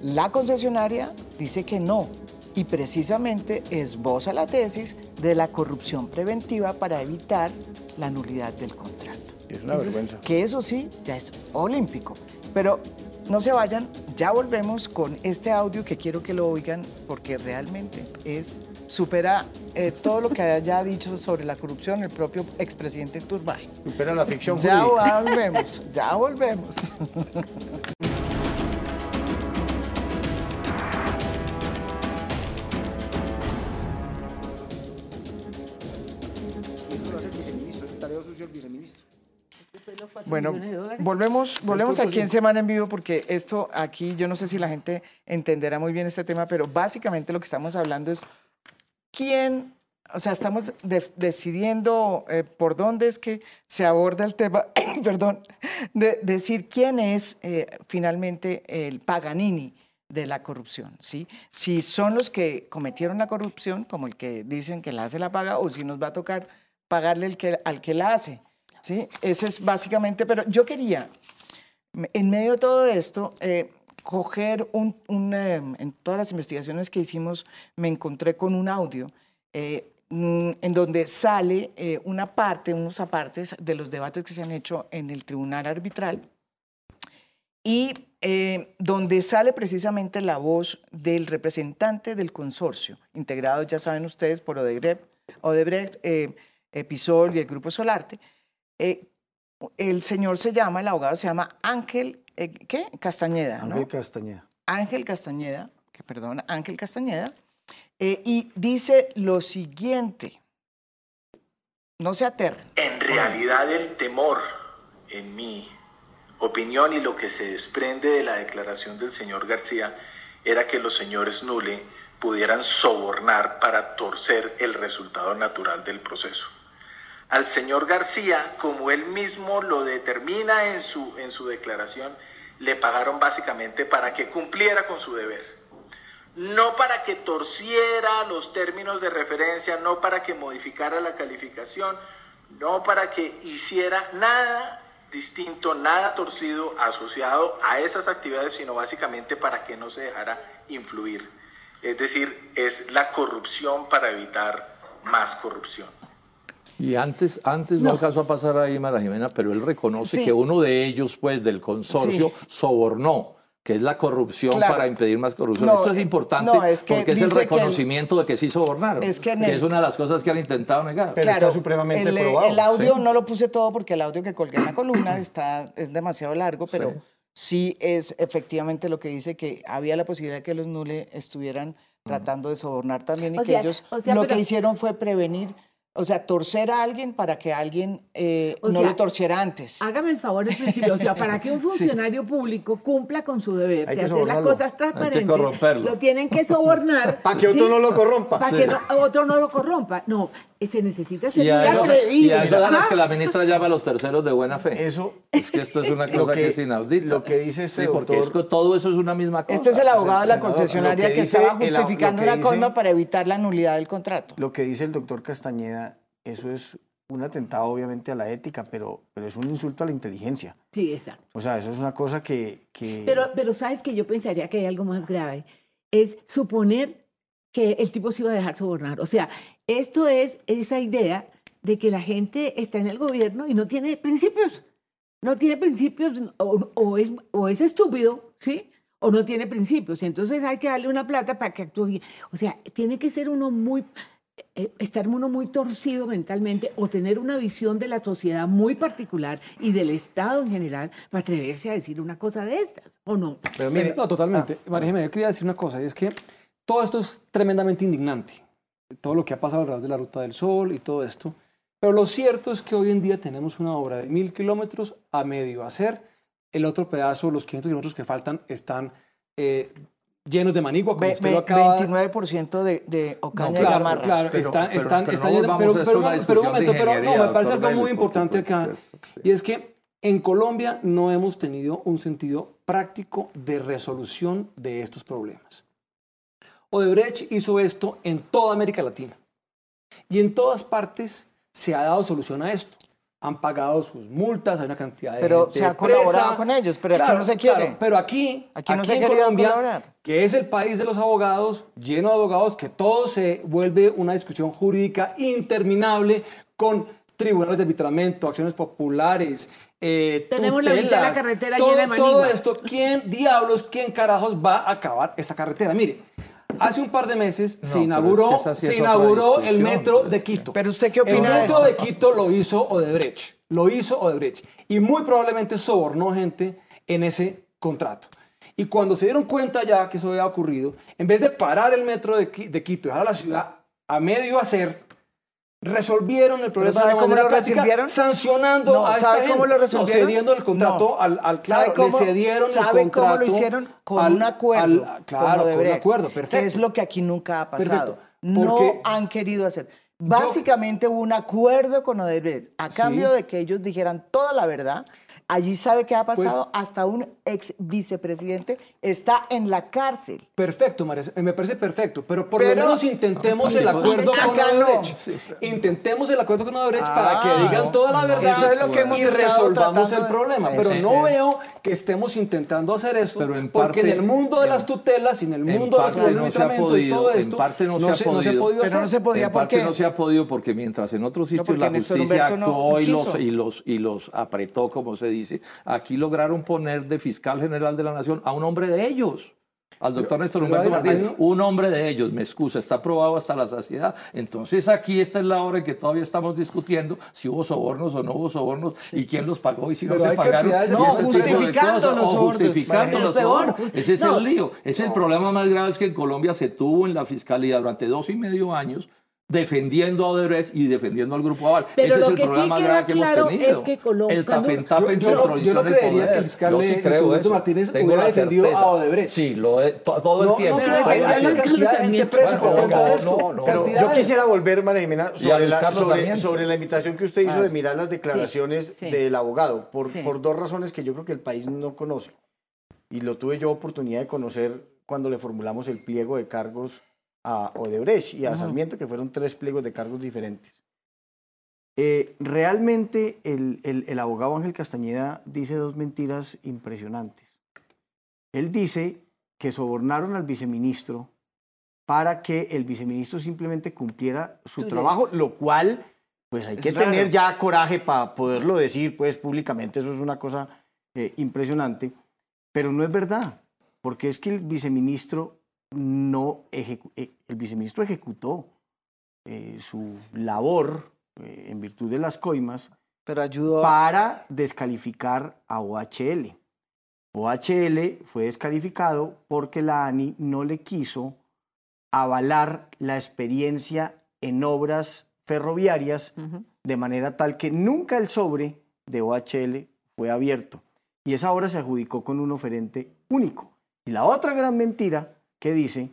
La concesionaria dice que no y precisamente esboza la tesis de la corrupción preventiva para evitar la nulidad del contrato. Es una vergüenza. Que eso sí, ya es olímpico. Pero no se vayan, ya volvemos con este audio que quiero que lo oigan porque realmente es supera eh, todo lo que haya dicho sobre la corrupción el propio expresidente Turbay. Supera la ficción Ya jurídica. volvemos, ya volvemos. Bueno, volvemos, volvemos aquí en. Semana en Vivo porque esto aquí, yo no sé si la gente entenderá muy bien este tema, pero básicamente lo que estamos hablando es quién, o sea, estamos de- decidiendo eh, por dónde es que se aborda el tema, perdón, de decir quién es eh, finalmente el Paganini de la corrupción, ¿sí? Si son los que cometieron la corrupción, como el que dicen que la hace la paga, o si nos va a tocar pagarle el que, al que la hace, ¿sí? Ese es básicamente, pero yo quería, en medio de todo esto, eh, coger un, un, eh, en todas las investigaciones que hicimos, me encontré con un audio eh, mm, en donde sale eh, una parte, unos apartes de los debates que se han hecho en el tribunal arbitral y eh, donde sale precisamente la voz del representante del consorcio, integrado, ya saben ustedes, por Odebrecht, Odebrecht eh, Episol y el Grupo Solarte. Eh, el señor se llama, el abogado se llama Ángel, eh, ¿qué? Castañeda, ¿no? Ángel Castañeda. Ángel Castañeda, que perdona, Ángel Castañeda, eh, y dice lo siguiente, no se aterren. En realidad el temor, en mi opinión y lo que se desprende de la declaración del señor García, era que los señores Nule pudieran sobornar para torcer el resultado natural del proceso. Al señor García, como él mismo lo determina en su, en su declaración, le pagaron básicamente para que cumpliera con su deber no para que torciera los términos de referencia, no para que modificara la calificación, no para que hiciera nada distinto, nada torcido asociado a esas actividades, sino básicamente para que no se dejara influir. Es decir, es la corrupción para evitar más corrupción. Y antes, antes no, alcanzó a pasar ahí Mara Jimena, pero él reconoce Sí. que uno de ellos, pues, del consorcio, Sí. sobornó que es la corrupción Claro. para impedir más corrupción. No, Esto es eh, importante no, es que porque es el dice que el- reconocimiento de que sí sobornaron. Es que el- es una de las cosas que han intentado negar. Pero está supremamente el, eh, probado, El audio sí. no lo puse todo porque el audio que colgué en la columna está, es demasiado largo, pero Sí. sí. es efectivamente lo que dice que había la posibilidad de que los Nule estuvieran tratando de sobornar también y O que sea- ellos o sea, lo pero- que hicieron fue prevenir, o sea, torcer a alguien para que alguien eh, no sea, lo torciera antes. Hágame el favor en principio, o sea, para que un funcionario público cumpla con su deber Hay de que hacer las cosas transparentes, corromperlo. lo tienen que sobornar. Para que otro no lo corrompa. Para que no- otro no lo corrompa. No, se necesita ser Y a eso, y a eso dan Ajá. que la ministra llama a los terceros de buena fe. Eso, Es que esto es una cosa que, que- es inaudita. lo que dice este Sí, porque es todo eso es una misma cosa. Este es el abogado de la concesionaria que, estaba el- justificando que una dice- coima para evitar la nulidad del contrato. lo que dice el doctor Castañeda, eso es un atentado obviamente a la ética, pero, pero es un insulto a la inteligencia. Sí, exacto. O sea, eso es una cosa que... que- Pero, pero sabes que yo pensaría que hay algo más grave. Es suponer que el tipo se iba a dejar sobornar. O sea, esto es esa idea de que la gente está en el gobierno y no tiene principios. No tiene principios o, o es, o es estúpido, ¿sí? O no tiene principios. Y entonces hay que darle una plata para que actúe bien. O sea, tiene que ser uno muy eh, estar uno muy torcido mentalmente o tener una visión de la sociedad muy particular y del Estado en general para atreverse a decir una cosa de estas, ¿o no? pero mire, No, totalmente. María Jiménez, yo quería decir una cosa, y es que todo esto es tremendamente indignante. Todo lo que ha pasado alrededor de la Ruta del Sol y todo esto. Pero lo cierto es que hoy en día tenemos una obra de mil kilómetros a medio hacer. El otro pedazo, los 500 kilómetros que faltan, están eh, llenos de manigua, como Ve- usted ve- lo acaba de... 29% de, de No, Ocaña y claro, Gamarra. claro, Pero- están, pero- están, pero están no volvamos pero, pero, una pero un momento, pero no, me parece algo muy importante acá. puede ser, sí. Y es que en Colombia no hemos tenido un sentido práctico de resolución de estos problemas. Odebrecht hizo esto en toda América Latina. Y en todas partes se ha dado solución a esto. Han pagado sus multas, hay una cantidad de Pero gente se ha presa. colaborado con ellos, pero aquí no se quiere. pero aquí, Aquí no aquí se en Colombia, colaborar. que es el país de los abogados, lleno de abogados, que todo se vuelve una discusión jurídica interminable con tribunales de arbitramiento, acciones populares, eh, Tenemos la mitad de la tutelas, carretera todo, llena de todo manigua. esto, ¿quién diablos, quién carajos va a acabar esa carretera? Mire, hace un par de meses No, se inauguró, es que se inauguró el metro de Quito. Pero usted qué El opina de metro esto? de Quito lo hizo Odebrecht, lo hizo Odebrecht y muy probablemente sobornó gente en ese contrato. Y cuando se dieron cuenta ya que eso había ocurrido, en vez de parar el metro de, de Quito y dejar a la ciudad a medio hacer, resolvieron el problema ¿sabe de cómo lo práctica, resolvieron? sancionando No, a esta ¿sabe gente. cómo lo No, resolvieron? cediendo el contrato No. al, al ¿Sabe claro, cómo- le cedieron el ¿sabe contrato cómo lo hicieron? Con al- un acuerdo. al- claro, con un acuerdo, Que perfecto. es lo que aquí nunca ha pasado. Perfecto, No han querido hacer. Básicamente hubo un acuerdo con Odebrecht a cambio Sí. de que ellos dijeran toda la verdad. Allí sabe qué ha Pues pasado. Hasta un ex vicepresidente está en la cárcel. Perfecto, María, me parece perfecto, pero por Pero- lo menos intentemos el acuerdo con no. Odebrecht. Intentemos el acuerdo con Odebrecht para que Ah, digan toda la verdad eso es lo que hemos y resolvamos el de- problema. Sí, Pero sí, no sí. veo que estemos intentando hacer eso, Pero en porque parte- en el mundo de en- las tutelas, y en el en mundo de los de no se ha arbitramiento y todo podido, en esto, parte no se ha no se ha podido. podido Pero no hacer. se podía en parte porque no se ha podido porque mientras en otros sitios la justicia no actuó y, los, quiso. y, los, y los apretó, como se dice, aquí lograron poner de fiscal general de la nación a un hombre de ellos. Al doctor Néstor Humberto Martínez, un- hombre de ellos, me excusa, está aprobado hasta la saciedad. Entonces aquí esta es la hora en que todavía estamos discutiendo si hubo sobornos o no hubo sobornos y quién los pagó y si no Pero se hay pagaron. de No, ese de justificando los o sobornos. justificando los sobornos. Ese es no. el lío. Es el problema más grave es que en Colombia se tuvo en la fiscalía durante dos y medio años defendiendo a Odebrecht y defendiendo al Grupo Aval. Pero Ese lo es el que sí problema más queda grave que hemos claro tenido. es que Colo- el cuando- tapentapa en Yo- yo yo no centralizó en el creería poder. que el fiscal Yo sí de- creo eso. Martínez Tengo hubiera defendido certeza. a Odebrecht. Sí, lo he- to- todo No, el tiempo. no, hay hay una cantidad de gente presa por Bueno, de no, esto. no, no. Pero yo quisiera volver, María Jimena, sobre la, sobre, sobre la invitación que usted hizo Ah. de mirar las declaraciones sí. del abogado, por, Sí. por dos razones que yo creo que el país no conoce. Y lo tuve yo oportunidad de conocer cuando le formulamos el pliego de cargos a Odebrecht y a Sarmiento, que fueron tres pliegos de cargos diferentes. Eh, realmente el, el- el abogado Ángel Castañeda dice dos mentiras impresionantes. Él dice que sobornaron al viceministro para que el viceministro simplemente cumpliera su trabajo, lo cual, pues hay Es que raro. tener ya coraje para poderlo decir, pues públicamente, eso es una cosa eh, impresionante, pero no es verdad. porque es que el viceministro no eh, el viceministro ejecutó eh, su labor eh, en virtud de las coimas Pero ayudó. para descalificar a OHL. OHL fue descalificado porque la ANI no le quiso avalar la experiencia en obras ferroviarias de manera tal que nunca el sobre de OHL fue abierto. Y esa obra se adjudicó con un oferente único. Y la otra gran mentira que dice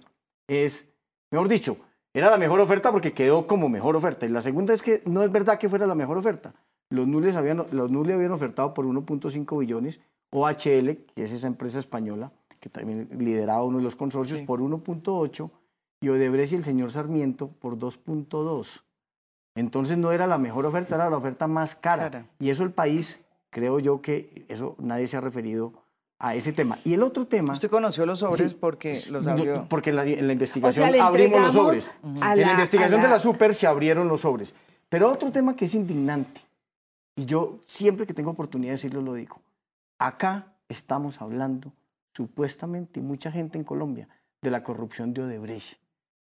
es, mejor dicho, era la mejor oferta porque quedó como mejor oferta. Y la segunda es que no es verdad que fuera la mejor oferta. Los Nules habían, los Nules habían ofertado por 1.5 billones, OHL, que es esa empresa española, que también lideraba uno de los consorcios, Sí. por 1.8, y Odebrecht y el señor Sarmiento por 2.2. Entonces no era la mejor oferta, era la oferta más cara. Cara. Y eso el país, creo yo que eso nadie se ha referido a ese tema. Y el otro tema... Usted conoció los sobres Sí. porque los abrió. porque en la, en la O investigación sea, abrimos los sobres. a en la la- investigación de la- la super se abrieron los sobres. Pero otro tema que es indignante, y yo siempre que tengo oportunidad de decirlo lo digo, acá estamos hablando supuestamente, y mucha gente en Colombia, de la corrupción de Odebrecht.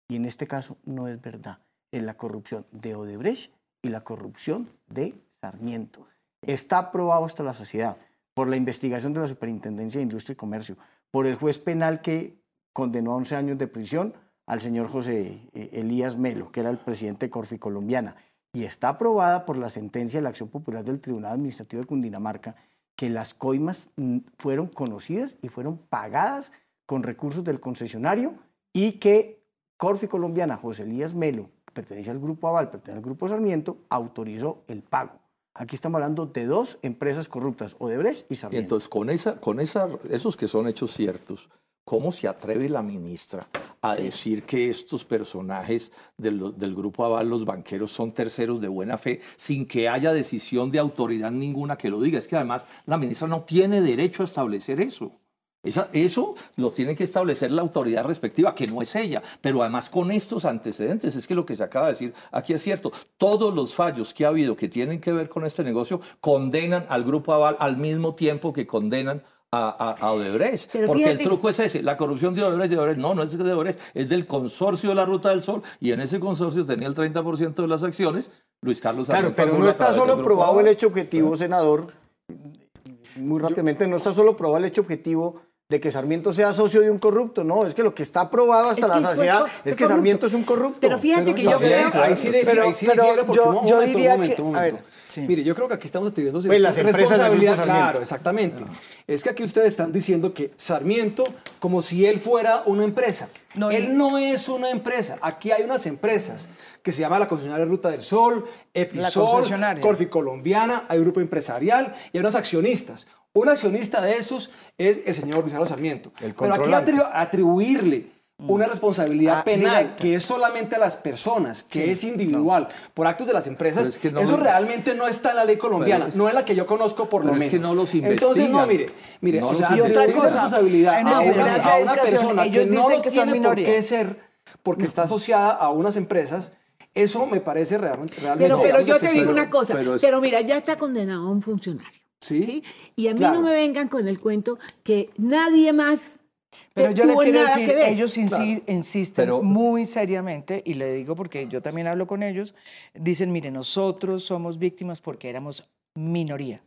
Y en este caso no es verdad. Es la corrupción de Odebrecht y la corrupción de Sarmiento. Está aprobado hasta la sociedad por la investigación de la Superintendencia de Industria y Comercio, por el juez penal que condenó a 11 años de prisión al señor José eh, Elías Melo, que era el presidente de Corfi Colombiana, y está aprobada por la sentencia de la acción popular del Tribunal Administrativo de Cundinamarca, que las coimas mm, fueron conocidas y fueron pagadas con recursos del concesionario y que Corfi Colombiana, José Elías Melo, pertenece al Grupo Aval, pertenece al Grupo Sarmiento, autorizó el pago. Aquí estamos hablando de dos empresas corruptas, Odebrecht y Sarmiento. entonces, con, esa, con esa, esos que son hechos ciertos, ¿cómo se atreve la ministra a decir que estos personajes del, del Grupo Aval, los banqueros, son terceros de buena fe, sin que haya decisión de autoridad ninguna que lo diga? Es que además la ministra no tiene derecho a establecer eso. Esa- eso lo tiene que establecer la autoridad respectiva, que no es ella. Pero además con estos antecedentes, es que lo que se acaba de decir aquí es cierto. Todos los fallos que ha habido que tienen que ver con este negocio condenan al Grupo Aval al mismo tiempo que condenan a, a- a Odebrecht. Pero Porque el truco es ese, la corrupción de Odebrecht, de Odebrecht, no, no es de Odebrecht, es del consorcio de la Ruta del Sol y en ese consorcio tenía el 30% de las acciones Luis Carlos Claro, pero no está solo probado el hecho objetivo, senador, muy rápidamente, no está solo probado el hecho objetivo de que Sarmiento sea socio de un corrupto, no, es que lo que está probado hasta Es la que saciedad es que corrupto. Sarmiento es un corrupto. Pero fíjate que yo creo... sí, ahí sí Pero- ahí sí pero porque yo- un yo momento, diría un momento, que- un a ver, momento. sí. Mire, yo creo que aquí estamos atribuyendo Pues las responsabilidad, Sarmiento. claro, exactamente. Es que aquí ustedes están diciendo que Sarmiento, como si él fuera una empresa. No, y- él no es una empresa. Aquí hay unas empresas que se llama la concesionaria Ruta del Sol, Episol, concesionaria. Corfi Colombiana, hay grupo empresarial y hay unos accionistas. Un accionista de esos es el señor Luis Carlos Sarmiento. El Pero aquí controlante. atri- atribuirle una responsabilidad Ah, penal directa. que es solamente a las personas, que es individual, por actos de las empresas, Pero es que no eso lo- realmente no está en la ley colombiana, es- no en la que yo conozco por lo es menos. que no los Entonces, no, mire, mire, No o sea, otra responsabilidad a una, a persona ellos que no lo que tiene por qué ser, porque está asociada a unas empresas, eso me parece realmente, realmente Pero, yo te digo una cosa, pero pero, es- mira, ya está condenado a un funcionario. ¿Sí? Y a mí Claro. no me vengan con el cuento que nadie más Pero yo le quiero decir, ellos insi- insisten Pero- muy seriamente, y le digo porque yo también hablo con ellos, dicen, mire, nosotros somos víctimas porque éramos minoría.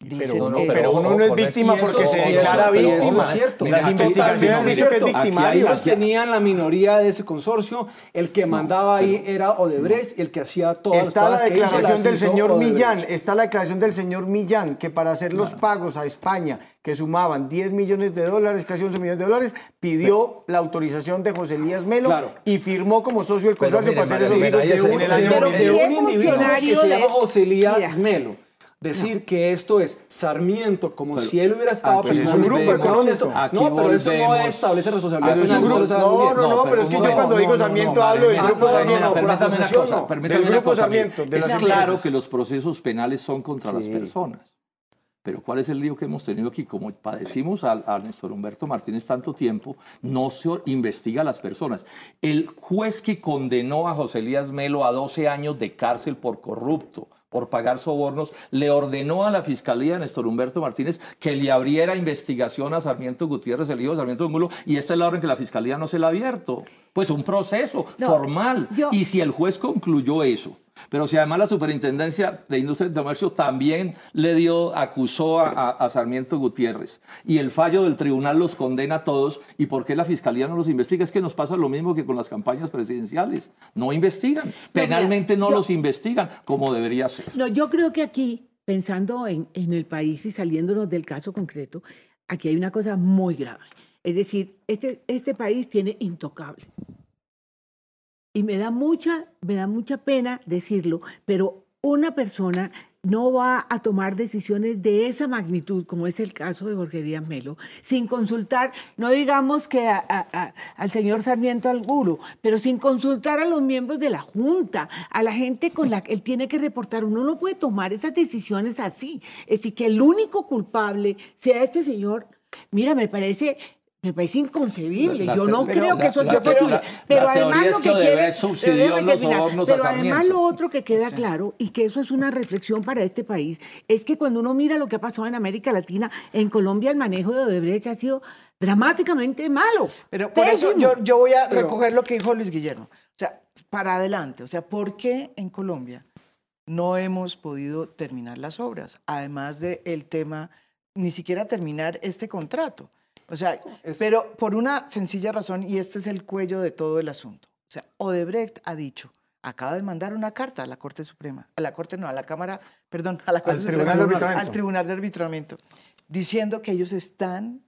Pero, uno, pero uno no es víctima eso- porque se declara eso víctima. es cierto. Las investigaciones han dicho que es victimario. Tenían la minoría de ese consorcio, el que mandaba ahí era Odebrecht, y el que hacía todas Está la las cosas que hizo, declaración del señor Odebrecht. Millán, está la declaración del señor Millán, que para hacer los pagos a España, que sumaban 10 millones de dólares, casi 11 millones de dólares, pidió la autorización de José Elías Melo Claro. y firmó como socio Pero consorcio para hacer esos de, un- el de ¿qué un individuo que se llama José Elías. Melo. Decir que esto es Sarmiento, como si él hubiera estado personalmente volvemos- involucrado en esto. aquí No, pero eso no establece responsabilidad Pero es un grupo- no, no, no, pero es que yo cuando digo Sarmiento hablo del grupo Sarmiento, permítame una cosa, Del grupo Sarmiento, Es claro que los procesos penales son contra las personas. Pero ¿cuál es el lío que hemos tenido aquí? Como padecimos a, a Néstor Humberto Martínez tanto tiempo, no se investiga a las personas. El juez que condenó a José Elías Melo a 12 años de cárcel por corrupto, por pagar sobornos, le ordenó a la Fiscalía Néstor Humberto Martínez que le abriera investigación a Sarmiento Gutiérrez, el hijo de Sarmiento Angulo, y esta es la orden que la Fiscalía no se la ha abierto. Pues un proceso formal. yo- Y si el juez concluyó eso, pero si además la Superintendencia de Industria y Comercio también le dio, acusó a, a- a Sarmiento Gutiérrez, y el fallo del tribunal los condena a todos, ¿y por qué la Fiscalía no los investiga? Es que nos pasa lo mismo que con las campañas presidenciales. No investigan. Penalmente no yo- los investigan como debería ser. No, yo creo que aquí, pensando en, en el país y saliéndonos del caso concreto, aquí hay una cosa muy grave. Es decir, este, este país tiene intocable. Y me da mucha, me da mucha pena decirlo, pero una persona no va a tomar decisiones de esa magnitud, como es el caso de Jorge Díaz Melo, sin consultar, no digamos que al señor Sarmiento Alguro, pero sin consultar a los miembros de la Junta, a la gente con la que él tiene que reportar. Uno no puede tomar esas decisiones así. Es decir, que el único culpable sea este señor, mira, me parece... Me parece inconcebible. La- la Yo no te- creo la- que eso sea posible. pero además lo que quiere- subsidió los a Pero además otro que queda claro, y que eso es una reflexión para este país, es que cuando uno mira lo que ha pasado en América Latina, en Colombia el manejo de Odebrecht ha sido dramáticamente malo. Pero por eso yo, yo voy a Pero- recoger lo que dijo Luis Guillermo. O sea, para adelante. O sea, ¿por qué en Colombia no hemos podido terminar las obras? Además del tema, ni siquiera terminar este contrato. O sea, Es- pero por una sencilla razón, y este es el cuello de todo el asunto. O sea, Odebrecht ha dicho, acaba de mandar una carta a la Corte Suprema, a la Corte no, a la Cámara, perdón, a la Corte Tribunal Suprema, de no, Arbitramiento. al Tribunal de Arbitramiento, diciendo que ellos están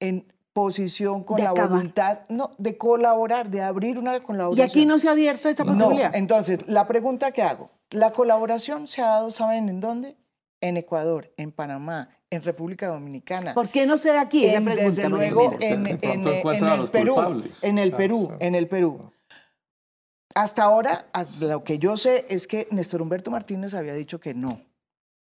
en posición con De la acabar. voluntad, no, de colaborar, de abrir una Y colaboración. aquí no se ha abierto esta No, posibilidad. entonces, la pregunta que hago, la colaboración se ha dado, ¿saben en dónde? En Ecuador, en Panamá, en República Dominicana. ¿Por qué no se da aquí? En- pregunta, desde luego en, el Perú, culpables. en el Perú, en el Perú. Hasta ahora, lo que yo sé es que Néstor Humberto Martínez había dicho que no,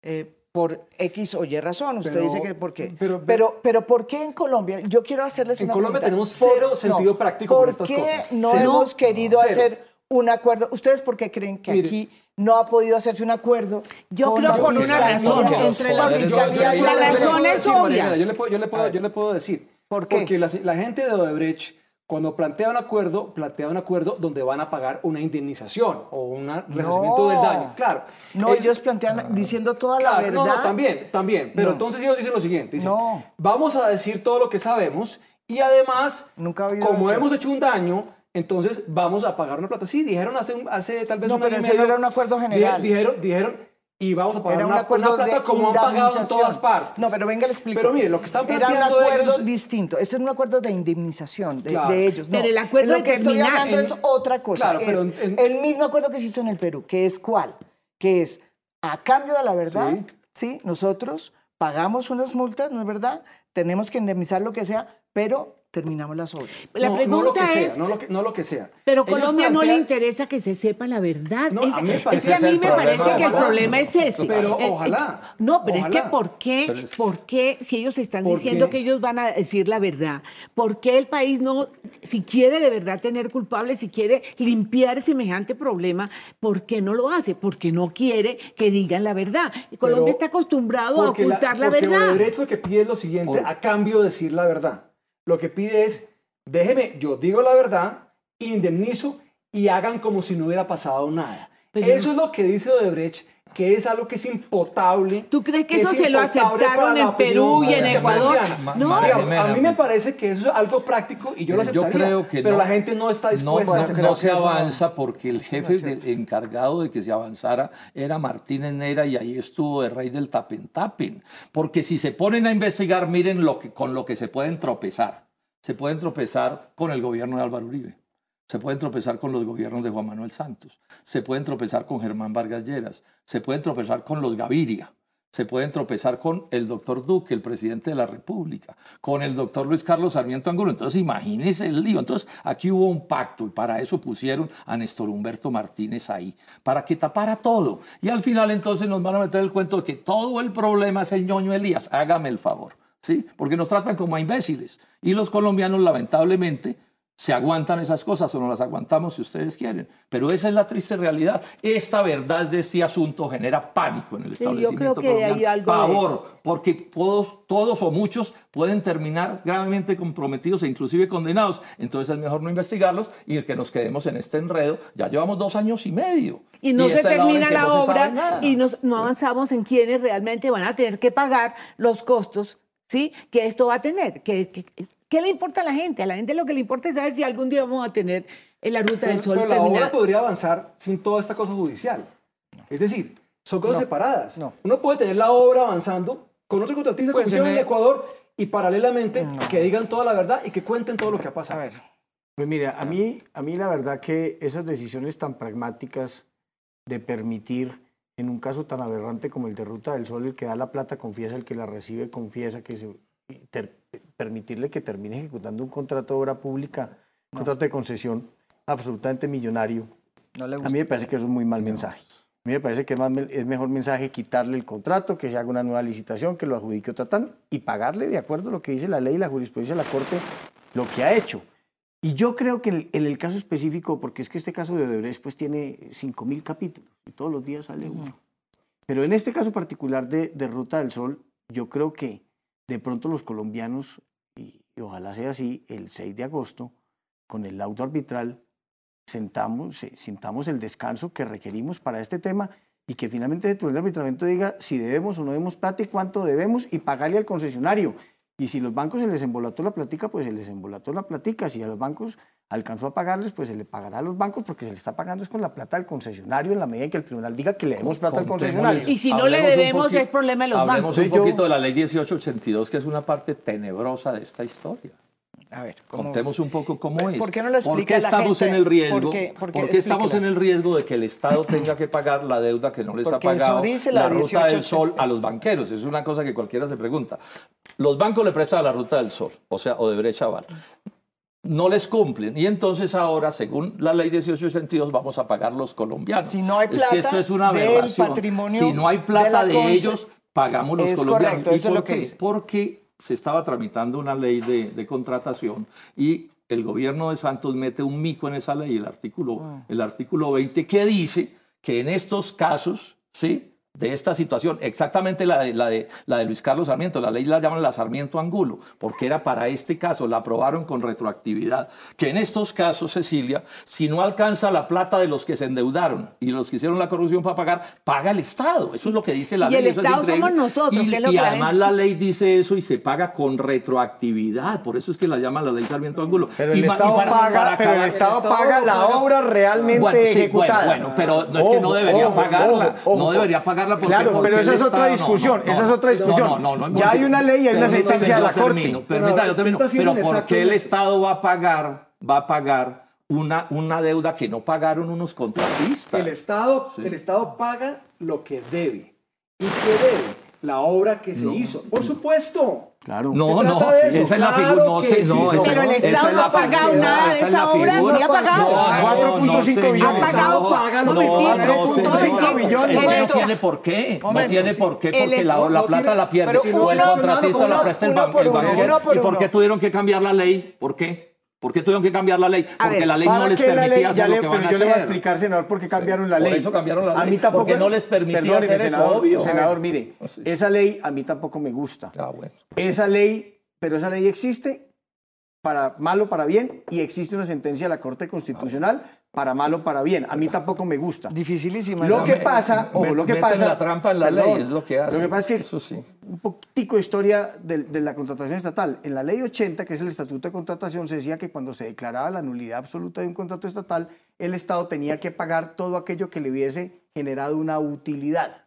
eh, por X o Y razón. Usted Pero- dice que por qué. pero- Pero, pero, ¿por qué en Colombia? Yo quiero hacerles En una Colombia pregunta. tenemos ¿Por- cero sentido práctico con ¿Por estas qué cosas? no Cero. hemos querido hacer un acuerdo? ¿Ustedes por qué creen que Mire. aquí no ha podido hacerse un acuerdo? Yo con creo por una razón. Entre la Fiscalía y la razón es obvia. Yo le puedo, yo le puedo, yo le puedo decir. ¿Por qué? Porque la, la gente de Odebrecht, cuando plantea un acuerdo, plantea un acuerdo donde van a pagar una indemnización o un resarcimiento No. del daño. Claro. No, Es- ellos plantean diciendo toda la verdad. no, no, también, también. Pero No. entonces ellos dicen lo siguiente: dicen, No. vamos a decir todo lo que sabemos y además, Nunca como hemos hecho un daño, entonces vamos a pagar una plata. Sí, dijeron hace, un- hace tal vez No, un pero año ese no medio, era un acuerdo general. Dijeron, dijeron, y vamos a pagar Era un una, acuerdo una plata de como han pagado en todas partes. No, pero venga, le explico. Pero mire, lo que están Era un planteando acuerdo ellos- distinto. Este es un acuerdo de indemnización de, Claro. de ellos. No. Pero el acuerdo Lo que estoy hablando es otra cosa. Claro, pero en- el mismo acuerdo que se hizo en el Perú, que es cuál? Que es a cambio de la verdad, sí, nosotros pagamos unas multas, ¿no es verdad? Tenemos que indemnizar lo que sea, pero terminamos las obras. La no, pregunta no lo que es, sea, no lo que, no lo que sea. pero Ellos Colombia no le interesa que se sepa la verdad. No, es, a mí me es parece que a mí el me problema, parece que el problema es ese. Pero Eh, eh, ojalá, No, pero es que ¿por qué, es- ¿por qué si ellos están ¿Por diciendo qué? que ellos van a decir la verdad? ¿Por qué el país no, si quiere de verdad tener culpables, si quiere limpiar semejante problema, ¿por qué no lo hace? Porque no quiere que digan la verdad. Colombia Pero- está acostumbrado a Porque ocultar la, porque verdad. Odebrecht lo que pide es lo siguiente, Por- a cambio de decir la verdad. Lo que pide es, déjeme, yo digo la verdad, indemnizo y hagan como si no hubiera pasado nada. Pero- eso es lo que dice Odebrecht, que es algo que es impotable. ¿Tú crees que eso es se lo aceptaron en Perú y en Ecuador? No. Digamos, a mí me parece que eso es algo práctico y yo lo Mire, yo creo que pero no. la gente no está dispuesta no, a no se avanza porque el jefe del encargado de que se avanzara era Martínez Nera y ahí estuvo el rey del tapen tapen. Porque si se ponen a investigar, miren lo que, con lo que se pueden tropezar. Se pueden tropezar con el gobierno de Álvaro Uribe. Se pueden tropezar con los gobiernos de Juan Manuel Santos. Se pueden tropezar con Germán Vargas Lleras. Se pueden tropezar con los Gaviria. se pueden tropezar con el doctor Duque, el presidente de la República, con el doctor Luis Carlos Sarmiento Angulo. Entonces, imagínense el lío. Entonces, aquí hubo un pacto y para eso pusieron a Néstor Humberto Martínez ahí, para que tapara todo. Y al final, entonces, nos van a meter el cuento de que todo el problema es el ñoño Elías. Hágame el favor, ¿sí? Porque nos tratan como a imbéciles. Y los colombianos, lamentablemente, se aguantan esas cosas o no las aguantamos si ustedes quieren. Pero esa es la triste realidad. Esta verdad de este asunto genera pánico en el Sí, yo establecimiento creo que hay colombiano. algo de Pavor, porque todos, todos o muchos pueden terminar gravemente comprometidos e inclusive condenados. Entonces es mejor no investigarlos y que nos quedemos en este enredo. Ya llevamos dos años y medio. Y no se la hora termina la no obra y no, no avanzamos en quienes realmente van a tener que pagar los costos ¿sí? que esto va a tener. Que, que- ¿Qué le importa a la gente? A la gente lo que le importa es saber si algún día vamos a tener en la ruta del Pero, sol pero la obra podría avanzar sin toda esta cosa judicial. Es decir, son cosas No, separadas. no. Uno puede tener la obra avanzando con otro contratista Pues hicieron en el- Ecuador y paralelamente que digan toda la verdad y que cuenten todo lo que ha A pasado. ver, Pues mira, a mí, a mí la verdad que esas decisiones tan pragmáticas de permitir, en un caso tan aberrante como el de Ruta del Sol, el que da la plata confiesa, el que la recibe confiesa, que se, ter- permitirle que termine ejecutando un contrato de obra pública, un contrato de concesión absolutamente millonario, no le a mí me parece que es muy mal mensaje. A mí me parece que es, más me- es mejor mensaje quitarle el contrato, que se haga una nueva licitación, que lo adjudique otra tan y pagarle de acuerdo a lo que dice la ley y la jurisprudencia de la Corte lo que ha hecho. Y yo creo que en, en el caso específico, porque es que este caso de Odebrecht pues tiene 5.000 capítulos y todos los días sale uno. Pero en este caso particular de, de Ruta del Sol, yo creo que de pronto los colombianos, y, ojalá sea así, el 6 de agosto, con el laudo arbitral, sentamos, sintamos el descanso que requerimos para este tema y que finalmente el tribunal de arbitramiento diga si debemos o no debemos plata y cuánto debemos y pagarle al concesionario. Y si los bancos se les embolató la platica, pues se les embolató la platica. Si a los bancos alcanzó a pagarles, pues se le pagará a los bancos porque se le está pagando es con la plata del concesionario en la medida en que el tribunal diga que le demos plata al concesionario. Y si no le Hablemos un debemos, poquito- es problema de los Hablemos bancos. un Entonces yo- poquito de la ley 1882, que es una parte tenebrosa de esta historia. A ver, ¿cómo- Contemos un poco cómo es. ¿Por qué no lo ¿Por explica qué la estamos gente? en el riesgo? ¿Por qué? ¿Por ¿Por qué? qué estamos en el riesgo de que el Estado tenga que pagar la deuda que no les Porque ha eso pagado dice la ruta del 1882. sol a los banqueros? Es una cosa que cualquiera se pregunta. Los bancos le prestan a la ruta del sol, o sea, Odebrecht Chaval. No les cumplen y entonces ahora, según la ley 1862, vamos a pagar los colombianos. Si no hay es que plata esto es una aberración. Si no hay plata de ellos, pagamos los Es colombianos. correcto, ¿Y es por lo que qué? dice. porque se estaba tramitando una ley de, de contratación y el gobierno de Santos mete un mico en esa ley, el artículo, Ah. el artículo 20, que dice que en estos casos, ¿sí? De esta situación, exactamente la de, la, de, la de Luis Carlos Sarmiento, la ley la llaman la Sarmiento Angulo, porque era para este caso, la aprobaron con retroactividad, que en estos casos, Cecilia, si no alcanza la plata de los que se endeudaron y los que hicieron la corrupción para pagar, paga el Estado, eso es lo que dice la Y ley. el eso es Estado increíble. somos nosotros, y, que es lo y además la ley dice eso y se paga con retroactividad, por eso es que la llaman la ley Sarmiento Angulo. Pero Y el y Estado para- paga, para pero el acabar- Estado Estado paga la paga. obra realmente bueno, sí, ejecutada. Bueno, bueno, pero no es que no debería ojo, pagarla. ojo, no debería pagarla Claro, pero esa es otra discusión, no, esa es otra discusión. No, no, no, no, ya hay una ley y hay una sentencia de la termino, Corte. permítame, yo termino. Pero ¿por qué el. Estado va a pagar, va a pagar una, una deuda que no pagaron unos contratistas? El Estado, Sí. el Estado paga lo que debe. ¿Y qué debe? La obra que se hizo. Por supuesto. Claro. No, no, esa es la figura, no sé, no, sí, Pero el Estado no ha pagado nada de esa obra, sí ha pagado. No, no, 4.5 no, billones. Ha pagado, no, paga lo no, que no, paga, no, 4.5 señora, billones. no tiene por qué, no tiene por qué, porque la, plata la pierde, el contratista la presta el, uno ban- por el uno, banquero. uno por ¿Y por qué tuvieron que cambiar la ley? ¿Por qué? ¿Por qué tuvieron que cambiar la ley? A Porque ver, la ley no ¿Para les permitía ley? hacer Ya lo le- que pero van a yo le voy a explicar, senador, por qué cambiaron la por ley. eso cambiaron la A ley, mí tampoco, porque no les permitía hacer eso, senador, obvio. Senador, mire, Sí. esa ley a mí tampoco me gusta. Ah, bueno. Esa ley, pero esa ley existe para mal o para bien y existe una sentencia de la Corte Constitucional para mal o para bien. A mí tampoco me gusta. Dificilísima. Lo que pasa, ojo, lo que pasa... la trampa en la perdón, ley, es lo que hace. Lo que pasa es que Eso sí. un poquitico de historia de, de la contratación estatal. En la ley 80, que es el Estatuto de Contratación, se decía que cuando se declaraba la nulidad absoluta de un contrato estatal, el Estado tenía que pagar todo aquello que le hubiese generado una utilidad,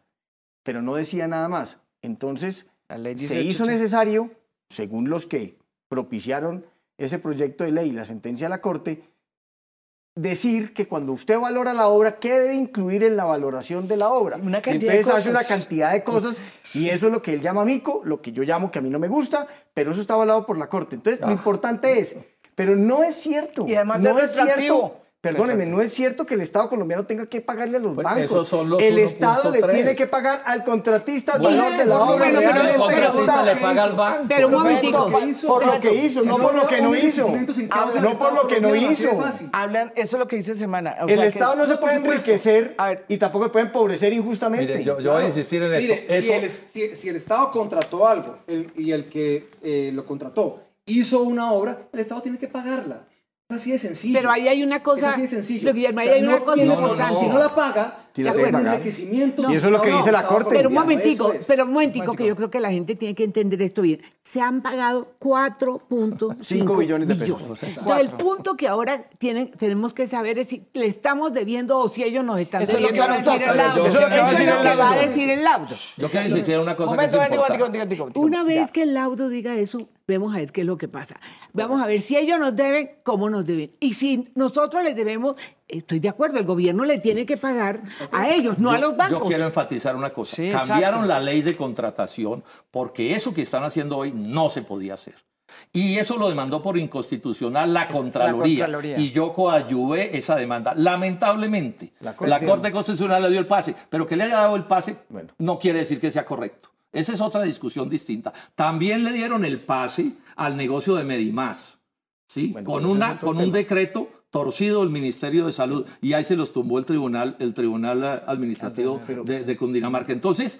pero no decía nada más. Entonces, La ley se 18, hizo necesario, según los que propiciaron ese proyecto de ley y la sentencia de la Corte, decir que cuando usted valora la obra, ¿qué debe incluir en la valoración de la obra? Una cantidad de Entonces hace cosas. una cantidad de cosas y eso es lo que él llama mico, lo que yo llamo que a mí no me gusta, pero eso está avalado por la Corte. Entonces, lo importante es, pero no es cierto. Y además no es es cierto. Perdóneme, no es cierto que el Estado colombiano tenga que pagarle a los Pues bancos. esos son los el Estado le 1.3. tiene que pagar al contratista el Bueno, valor de la bueno, obra. bueno, pero el contratista le paga al banco. Pero. Por lo que hizo, no por lo que no hizo. No por lo que no hizo. Hablan, eso es lo que dice Semana. o El sea que- Estado no se puede enriquecer y tampoco se puede empobrecer injustamente. Mire, yo, yo voy a insistir en esto. Mire, si, Eso, el, si- si el Estado contrató algo el- y el que eh, lo contrató hizo una obra, el Estado tiene que pagarla. Así de sencillo. Pero ahí hay una cosa- Es así de sencillo. Lo Guillermo, ahí hay una cosa tiene- importante. Si no la paga, Enriquecimientos. Y eso es lo que No, dice la Corte. Pero un momentico, eso es. pero un momentico, que yo creo que la gente tiene que entender esto bien. Se han pagado 4.5 Cinco billones de pesos. O sea, el punto que ahora tienen, tenemos que saber es si le estamos debiendo o si ellos nos están Eso es lo que debiendo. va a decir el laudo. Eso es lo que va a decir el laudo. laudo. decir el laudo. yo quiero insistir en una cosa que Momento, es importante. Una vez que el laudo diga eso, vamos a ver qué es lo que pasa. Vamos a ver si ellos nos deben, cómo nos deben. Y si nosotros les debemos, estoy de acuerdo, el gobierno le tiene que pagar a ellos, no a los Yo bancos. quiero enfatizar una cosa. Sí, Cambiaron exacto. la ley de contratación porque eso que están haciendo hoy no se podía hacer. Y eso lo demandó por inconstitucional la Contraloría. Contraloría. Y yo coadyuvé esa demanda. Lamentablemente, la Corte. Corte, Constitucional le dio el pase. Pero que le haya dado el pase Bueno. no quiere decir que sea correcto. Esa es otra discusión distinta. También le dieron el pase al negocio de Medimás. ¿sí? Bueno, con, una, con un decreto torcido del Ministerio de Salud y ahí se los tumbó el tribunal, el tribunal eh, administrativo de, de Cundinamarca. Entonces,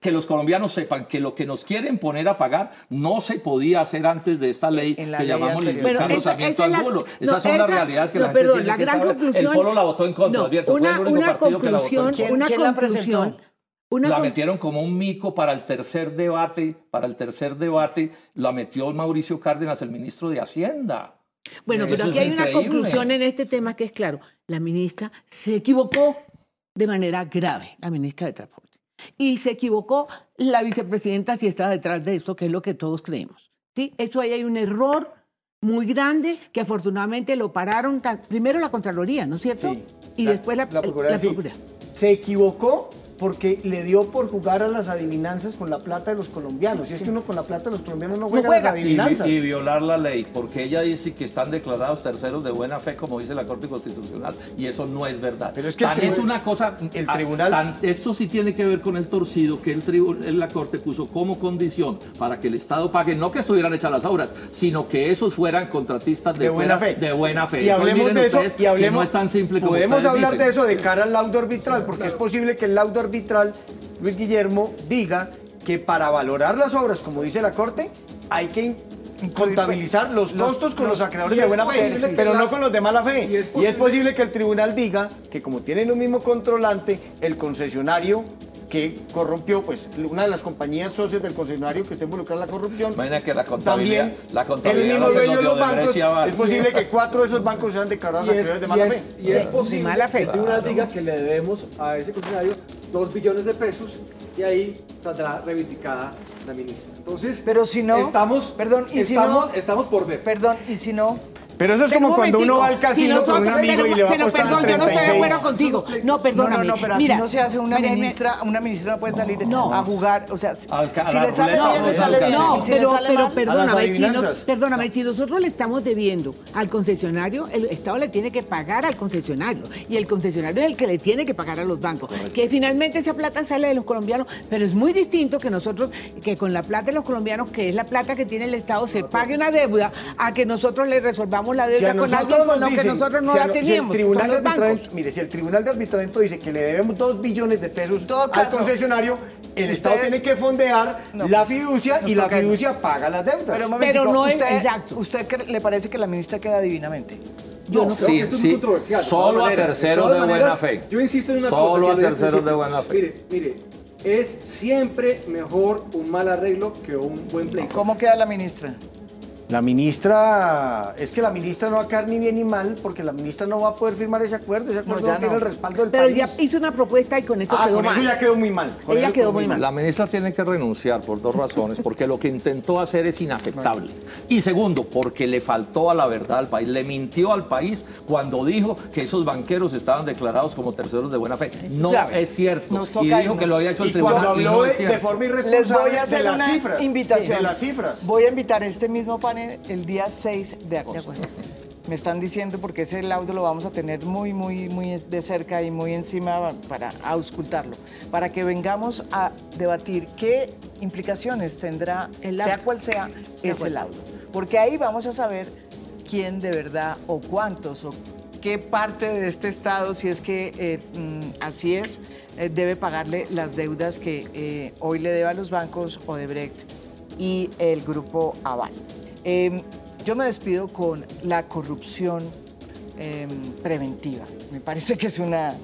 que los colombianos sepan que lo que nos quieren poner a pagar no se podía hacer antes de esta ley En la que ley llamamos es la- Angulo. no, Esas son las realidades que no, la gente perdón, tiene la que gran saber. conclusión- el Polo la votó en contra, No, Alberto. una, Fue el único una partido que la votó en conclusión, contra. ¿Quién- una quién la conclusión, presentó? una la con- metieron como un mico para el tercer debate, para el tercer debate, la metió Mauricio Cárdenas, el ministro de Hacienda. Bueno, pero aquí hay una conclusión en este tema que es claro. La ministra se equivocó de manera grave, la ministra de Transporte. Y se equivocó la vicepresidenta si está detrás de esto, que es lo que todos creemos. ¿sí? Eso ahí hay un error muy grande que afortunadamente lo pararon tan- primero la Contraloría, ¿no es cierto? Sí. Y La- después la, la Procuraduría, la sí. Procuraduría. Se equivocó porque le dio por jugar a las adivinanzas con la plata de los colombianos. Y es que uno con la plata de los colombianos no juega, a juega. las Y, adivinanzas. y violar la ley, porque ella dice que están declarados terceros de buena fe, como dice la Corte Constitucional, y eso no es verdad. Pero es que Tan es una cosa. el tribunal- tan- esto sí tiene que ver con el torcido que el tribu- la Corte puso como condición para que el Estado pague, no que estuvieran hechas las obras, sino que esos fueran contratistas de, de buena fe. De buena fe. Y Entonces, hablemos de eso y hablemos. que no es tan simple como Podemos hablar dicen. de eso de cara al laudo arbitral, porque es posible que el laudo arbitral, Luis Guillermo, diga que para valorar las obras, como dice la Corte, hay que contabilizar los costos con los- acreedores de buena fe, pero no con los de mala fe. y es posible que el tribunal diga que como tienen un mismo controlante, el concesionario que corrompió, pues una de las compañías socias del concesionario que está involucrada en la corrupción, Imagina que la contabilidad, también la el contabilidad mismo no se nos de dio los de bancos, es posible que cuatro de esos bancos sean declarados Y es, acreedores de y mala es- fe. y es posible mala fe. que el tribunal diga que le debemos a ese concesionario dos billones de pesos y ahí saldrá reivindicada la ministra. Entonces, Pero si no- estamos, perdón, ¿y si no? estamos por ver. Perdón, y si no, Pero eso es Pero como un cuando uno va al casino si con un amigo pero- y le va a pero apostar perdón, a yo no estoy de 36. acuerdo contigo. No, no, perdóname. no, no, pero Mira, así no se hace una ministra, una ministra no puede salir No. a jugar, o sea, si la le sale ruleta bien, le sale bien, No, si pero, sale pero mal, perdóname, si, no- perdóname, si nosotros le estamos debiendo al concesionario, el Estado le tiene que pagar al concesionario y el concesionario es el que le tiene que pagar a los bancos. Que finalmente esa plata sale de los colombianos, pero es muy distinto que nosotros, que con la plata de los colombianos, que es la plata que tiene el Estado, se pague una deuda a que nosotros le resolvamos la deuda con alguien con lo que nosotros no si la no- si el teníamos. tribunal de mire, si el tribunal de arbitramiento dice que le debemos dos billones de pesos todo al concesionario, el Estado tiene que fondear No, la fiducia y la fiducia paga las deudas. Pero, un momentico, Pero no es- usted, exacto. ¿Usted le parece que la ministra queda divinamente? Yo no Sí, que esto es sí, de solo todas a terceros de buena maneras, fe. Yo insisto en una Solo cosa. que a terceros de buena fe. Mire, mire, es siempre mejor un mal arreglo que un buen pleito. ¿Cómo queda la ministra? La ministra, es que la ministra no va a quedar ni bien ni mal, porque la ministra no va a poder firmar ese acuerdo, ese acuerdo no, ya tiene no. el respaldo del Pero país. ya hizo una propuesta y con eso ah, quedó con mal. eso ya quedó muy mal. Con Ella eso quedó muy mal. La ministra tiene que renunciar por dos razones, porque lo que intentó hacer es inaceptable. Y segundo, porque le faltó a la verdad al país, le mintió al país cuando dijo que esos banqueros estaban declarados como terceros de buena fe. No Claro. es cierto. Nos Y dijo irnos. que lo había hecho el Y cuando tribunal y habló no de, de forma Les irresponsable voy a hacer de las una cifras, invitación. de las cifras. Voy a invitar a este mismo panel el día 6 de agosto. Me están diciendo porque ese laudo lo vamos a tener muy, muy, muy de cerca y muy encima para auscultarlo, para que vengamos a debatir qué implicaciones tendrá, El sea cual sea, ese laudo. Porque ahí vamos a saber quién de verdad o cuántos o qué parte de este Estado, si es que eh, mm, así es, eh, debe pagarle las deudas que eh, hoy le debe a los bancos Odebrecht y el grupo Aval. Eh, yo me despido con la corrupción eh, preventiva. Me parece que es una,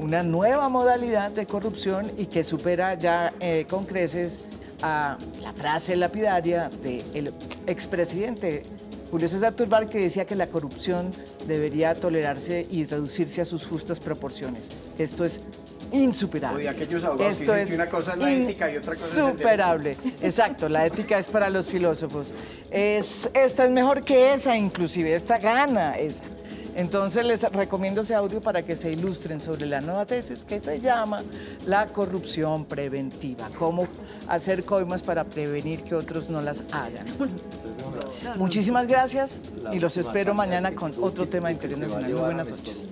una nueva modalidad de corrupción y que supera ya eh, con creces a la frase lapidaria del expresidente Julio César Turbar que decía que la corrupción debería tolerarse y reducirse a sus justas proporciones. Esto es insuperable. Aquellos abogados Esto dicen es que una cosa es la ética y otra cosa es el derecho. insuperable. Exacto, la ética es para los filósofos. Es, esta es mejor que esa, inclusive, esta gana esa. Entonces les recomiendo ese audio para que se ilustren sobre la nueva tesis que se llama la corrupción preventiva, cómo hacer coimas para prevenir que otros no las hagan. Muchísimas gracias y los espero mañana con otro tema de que interés se va a nacional. Muy buenas noches.